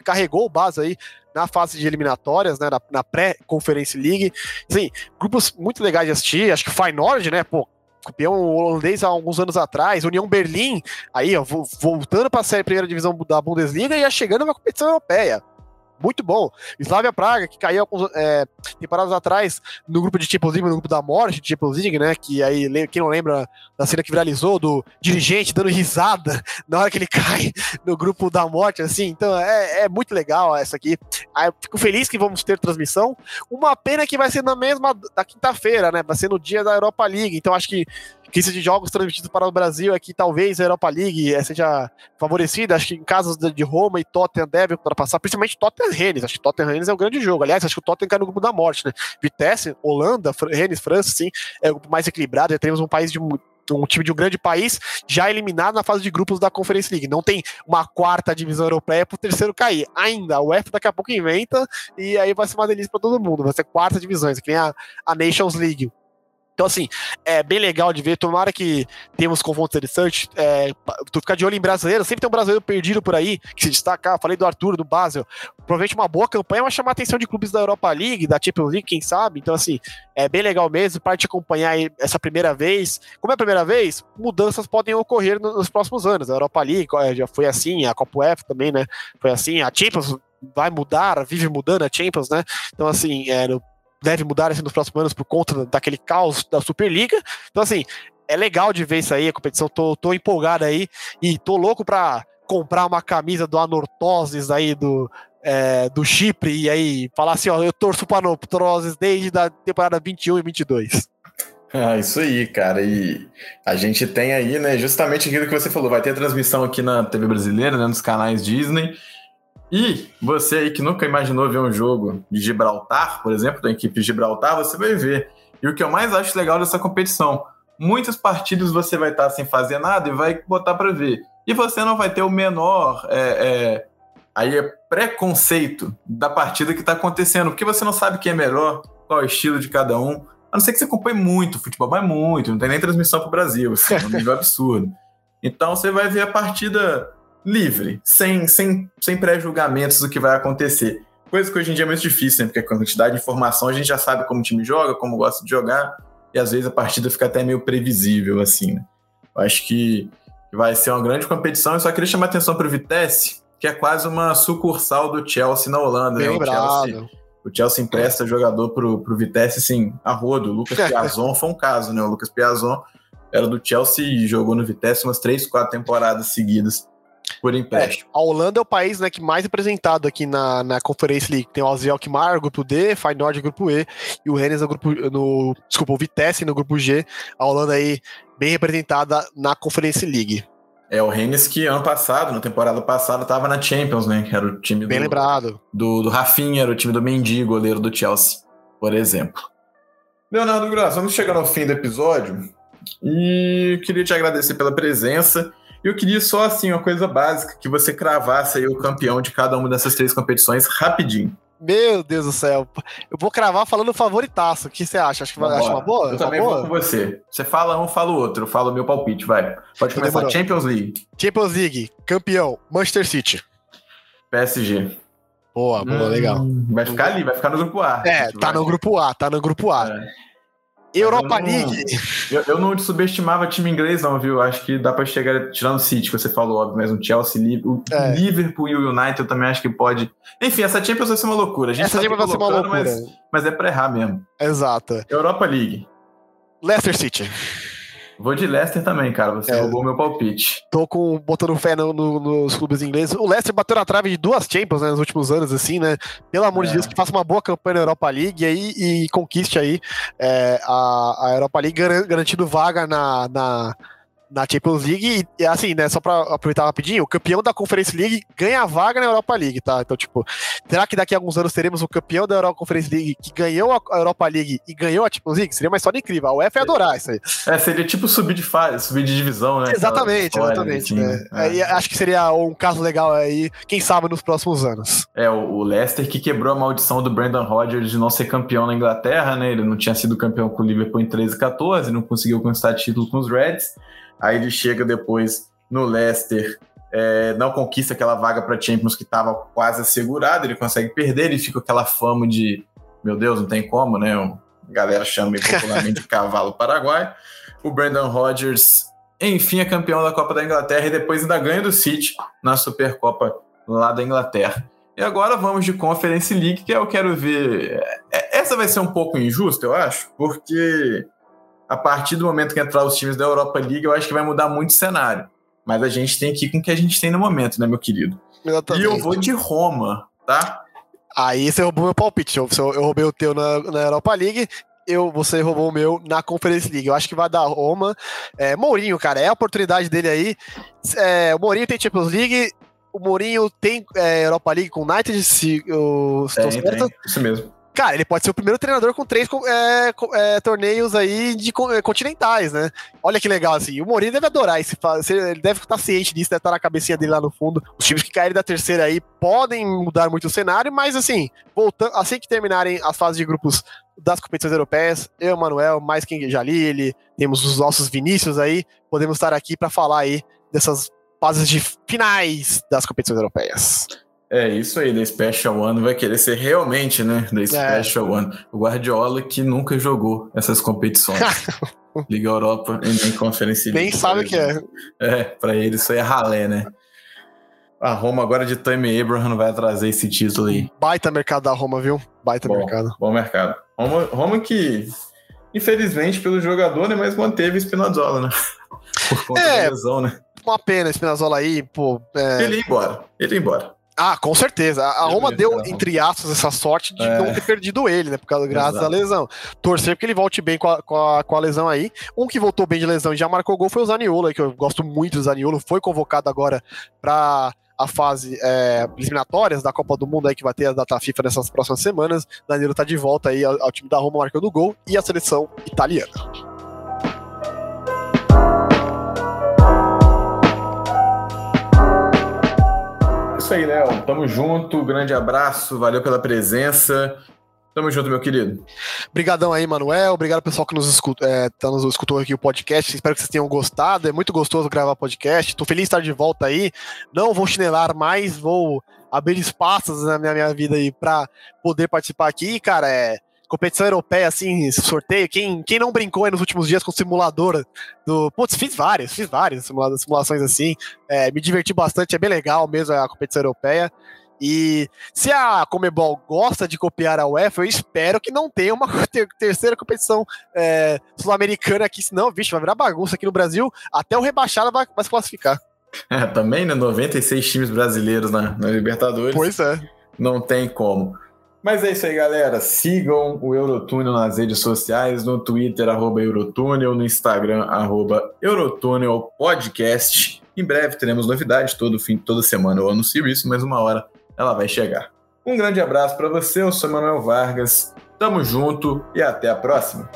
carregou o Basel aí na fase de eliminatórias, né? Na, na pré-Conferência League. Sim, grupos muito legais de assistir. Acho que o Feyenoord, né? Pô, campeão holandês há alguns anos atrás, União Berlim, aí ó, voltando para a série primeira divisão da Bundesliga e já chegando na competição europeia muito bom. Slavia Praga, que caiu algumas é, temporadas atrás no grupo de Champions League, no grupo da morte de Champions League, né? Que aí, quem não lembra da cena que viralizou do dirigente dando risada [laughs] na hora que ele cai no grupo da morte, assim. Então é, é muito legal essa aqui. Aí, fico feliz que vamos ter transmissão. Uma pena que vai ser na mesma da quinta-feira, né? Vai ser no dia da Europa League. Então acho que lista de jogos transmitidos para o Brasil aqui, talvez a Europa League eh, seja favorecida. Acho que em casos de Roma e Tottenham deve ultrapassar, principalmente Tottenham Rennes. Acho que Tottenham Rennes é um grande jogo. Aliás, acho que o Tottenham cai no grupo da morte, né? Vitesse, Holanda, Rennes, França, sim, é o grupo mais equilibrado. Já temos um país de um time de um grande país já eliminado na fase de grupos da Conference League. Não tem uma quarta divisão europeia para o terceiro cair. Ainda, a UEFA daqui a pouco inventa e aí vai ser uma delícia para todo mundo. Vai ser quarta divisões, que nem a, a Nations League. Então, assim, é bem legal de ver. Tomara que temos confrontos interessantes. É, tu ficar de olho em brasileiro. Sempre tem um brasileiro perdido por aí que se destacar. Falei do Arthur, do Basel. Provavelmente uma boa campanha vai chamar a atenção de clubes da Europa League, da Champions League, quem sabe. Então, assim, é bem legal mesmo. Para te acompanhar essa primeira vez. Como é a primeira vez, mudanças podem ocorrer nos próximos anos. A Europa League já foi assim, a Copa UEFA também, né? Foi assim. A Champions vai mudar, vive mudando a Champions, né? Então, assim, é, deve mudar assim, nos próximos anos por conta daquele caos da Superliga. Então, assim, é legal de ver isso aí, a competição. Tô, tô empolgado aí e tô louco pra comprar uma camisa do Anortoses aí do, é, do Chipre e aí falar assim, ó, eu torço para Anortoses desde a temporada 21 e 22. [laughs] Ah, isso aí, cara. E a gente tem aí, né, justamente aquilo que você falou, vai ter transmissão aqui na TV brasileira, né, nos canais Disney. E você aí que nunca imaginou ver um jogo de Gibraltar, por exemplo, da equipe de Gibraltar, você vai ver. E o que eu mais acho legal dessa competição, muitos partidos você vai estar sem fazer nada e vai botar para ver. E você não vai ter o menor é, é, aí é preconceito da partida que está acontecendo, porque você não sabe quem é melhor, qual é o estilo de cada um. A não ser que você acompanhe muito futebol, mas muito, não tem nem transmissão para o Brasil, assim, é um nível [laughs] absurdo. Então você vai ver a partida livre, sem, sem, sem pré-julgamentos do que vai acontecer. Coisa que hoje em dia é muito difícil, né? Porque com a quantidade de informação a gente já sabe como o time joga, como gosta de jogar, e às vezes a partida fica até meio previsível, assim, né? Eu acho que vai ser uma grande competição. Eu só queria chamar atenção para o Vitesse, que é quase uma sucursal do Chelsea na Holanda, Bem né? O Chelsea, o Chelsea empresta jogador pro, pro Vitesse, assim, a rodo. O Lucas [laughs] Piazon foi um caso, né? O Lucas Piazon era do Chelsea e jogou no Vitesse umas três, quatro temporadas seguidas. Por empréstimo. É, a Holanda é o país né, que mais representado aqui na, na Conferência League. Tem o AZ Alkmaar, grupo D, Feyenoord, grupo E, e o Rennes no grupo. No, desculpa, o Vitesse no grupo G. A Holanda aí bem representada na Conferência League. É, o Rennes que ano passado, na temporada passada, estava na Champions, né? Que era o time Bem do, lembrado. Do, do Rafinha, era o time do Mendy, goleiro do Chelsea, por exemplo. Leonardo Graça, vamos chegar ao fim do episódio e queria te agradecer pela presença eu queria só, assim, uma coisa básica, que você cravasse aí o campeão de cada uma dessas três competições rapidinho. Meu Deus do céu. Eu vou cravar falando favoritaço. O que você acha? Acho que vai, acha uma boa? Eu também boa? vou com você. Você fala um, fala o outro. Falo o meu palpite, vai. Pode começar. Demorou. Champions League. Champions League. Campeão. Manchester City. PSG. Boa, boa, hum, legal. Vai ficar ali, vai ficar no grupo A. É, tá vai. no grupo A, tá no grupo A. É. Europa eu não, League. Eu, eu, não subestimava time inglês, não, viu? Acho que dá para chegar, tirando o City, que você falou, óbvio, mas o Chelsea, o é. Liverpool e o United eu também acho que pode. Enfim, essa Champions vai ser uma loucura. A gente essa Champions vai ser uma loucura. Mas, mas é pra errar mesmo. Exato. Europa League. Leicester City. Vou de Leicester também, cara. Você é, roubou meu palpite. Tô com, botando fé no, no, nos clubes ingleses. O Leicester bateu na trave de duas Champions né, nos últimos anos, assim, né? Pelo amor é. de Deus, que faça uma boa campanha na Europa League e, aí, e conquiste aí é, a, a Europa League, garantindo vaga na, na na Champions League e, assim, né, só pra aproveitar rapidinho, o campeão da Conference League ganha a vaga na Europa League, tá? Então, tipo, será que daqui a alguns anos teremos o campeão da Europa Conference League que ganhou a Europa League e ganhou a Champions League? Seria uma história incrível. A UEFA ia adorar isso aí. É, seria tipo subir de fase, subir de divisão, né? Exatamente, exatamente. Assim, né? é. acho que seria um caso legal aí, quem sabe nos próximos anos. É, o Leicester que quebrou a maldição do Brandon Rodgers de não ser campeão na Inglaterra, né? Ele não tinha sido campeão com o Liverpool em 13 e 14, não conseguiu conquistar título com os Reds. Aí ele chega depois no Leicester, é, não conquista aquela vaga para Champions que estava quase assegurada, ele consegue perder, ele fica com aquela fama de, meu Deus, não tem como, né? A galera chama popularmente de [laughs] cavalo paraguai. O Brandon Rodgers, enfim, é campeão da Copa da Inglaterra e depois ainda ganha do City na Supercopa lá da Inglaterra. E agora vamos de Conference League, que eu quero ver. É, essa vai ser um pouco injusta, eu acho, porque a partir do momento que entrar os times da Europa League, eu acho que vai mudar muito o cenário. Mas a gente tem que ir com o que a gente tem no momento, né, meu querido? Exatamente. E eu vou de Roma, tá? Aí você roubou meu palpite. Eu, eu roubei o teu na, na Europa League, eu, você roubou o meu na Conference League. Eu acho que vai dar Roma. É, Mourinho, cara, é a oportunidade dele aí. É, o Mourinho tem Champions League, o Mourinho tem é, Europa League com o United, se eu estou certo. Isso mesmo. Cara, ele pode ser o primeiro treinador com três é, é, torneios aí de é, continentais, né? Olha que legal, assim. O Mourinho deve adorar esse. Ele deve estar ciente disso, deve estar na cabecinha dele lá no fundo. Os times que caírem da terceira aí podem mudar muito o cenário, mas assim, voltando, assim que terminarem as fases de grupos das competições europeias, eu, Manuel, mais quem já li, ele, temos os nossos Vinícius aí, podemos estar aqui para falar aí dessas fases de finais das competições europeias. É, isso aí, da Special One vai querer ser realmente, né, da é. Special é. One. O Guardiola que nunca jogou essas competições. [laughs] Liga Europa e nem Conferência Nem sabe o que é. É, pra ele isso aí é ralé, né? A Roma agora de Tammy Abraham vai trazer esse título aí. Baita mercado da Roma, viu? Baita bom, mercado. Bom mercado. Roma, Roma que, infelizmente, pelo jogador, né, mas manteve Spinazzola, né? Por conta é, da lesão, né? Uma pena Spinazzola aí, pô. É... Ele ia embora. Ele ia embora. Ah, com certeza. A Roma deu, entre aspas, essa sorte de é. não ter perdido ele, né? Por causa graças à lesão. Torcer que ele volte bem com a, com, a, com a lesão aí. Um que voltou bem de lesão e já marcou gol foi o Zaniolo, que eu gosto muito do Zaniolo. Foi convocado agora para a fase é, eliminatórias da Copa do Mundo aí que vai ter a data FIFA nessas próximas semanas. Danilo tá de volta aí ao, ao time da Roma marcando gol e a seleção italiana. Isso aí, Léo. Tamo junto, grande abraço, valeu pela presença. Tamo junto, meu querido. Obrigadão aí, Manuel. Obrigado pessoal que nos, escuta, é, tá, nos escutou aqui o podcast. Espero que vocês tenham gostado. É muito gostoso gravar podcast. Tô feliz de estar de volta aí. Não vou chinelar mais, vou abrir espaços na minha, minha vida aí para poder participar aqui. Cara, é competição europeia, assim, sorteio. Quem, quem não brincou aí nos últimos dias com simulador do. Putz, fiz várias, fiz várias simulações assim. É, me diverti bastante, é bem legal mesmo a competição europeia. E se a Comebol gosta de copiar a UEFA, eu espero que não tenha uma [laughs] ter terceira competição é, sul-americana aqui, senão, vixe, vai virar bagunça aqui no Brasil. Até o rebaixado vai, vai se classificar. [laughs] É, também, né? 96 times brasileiros na, na Libertadores. Pois é. Não tem como. Mas é isso aí, galera. Sigam o Eurotúnel nas redes sociais, no Twitter, arroba Eurotúnel, no Instagram, arroba Eurotúnel Podcast. Em breve teremos novidades, todo fim, toda semana eu anuncio isso, mas uma hora ela vai chegar. Um grande abraço para você, eu sou Manuel Vargas, tamo junto e até a próxima.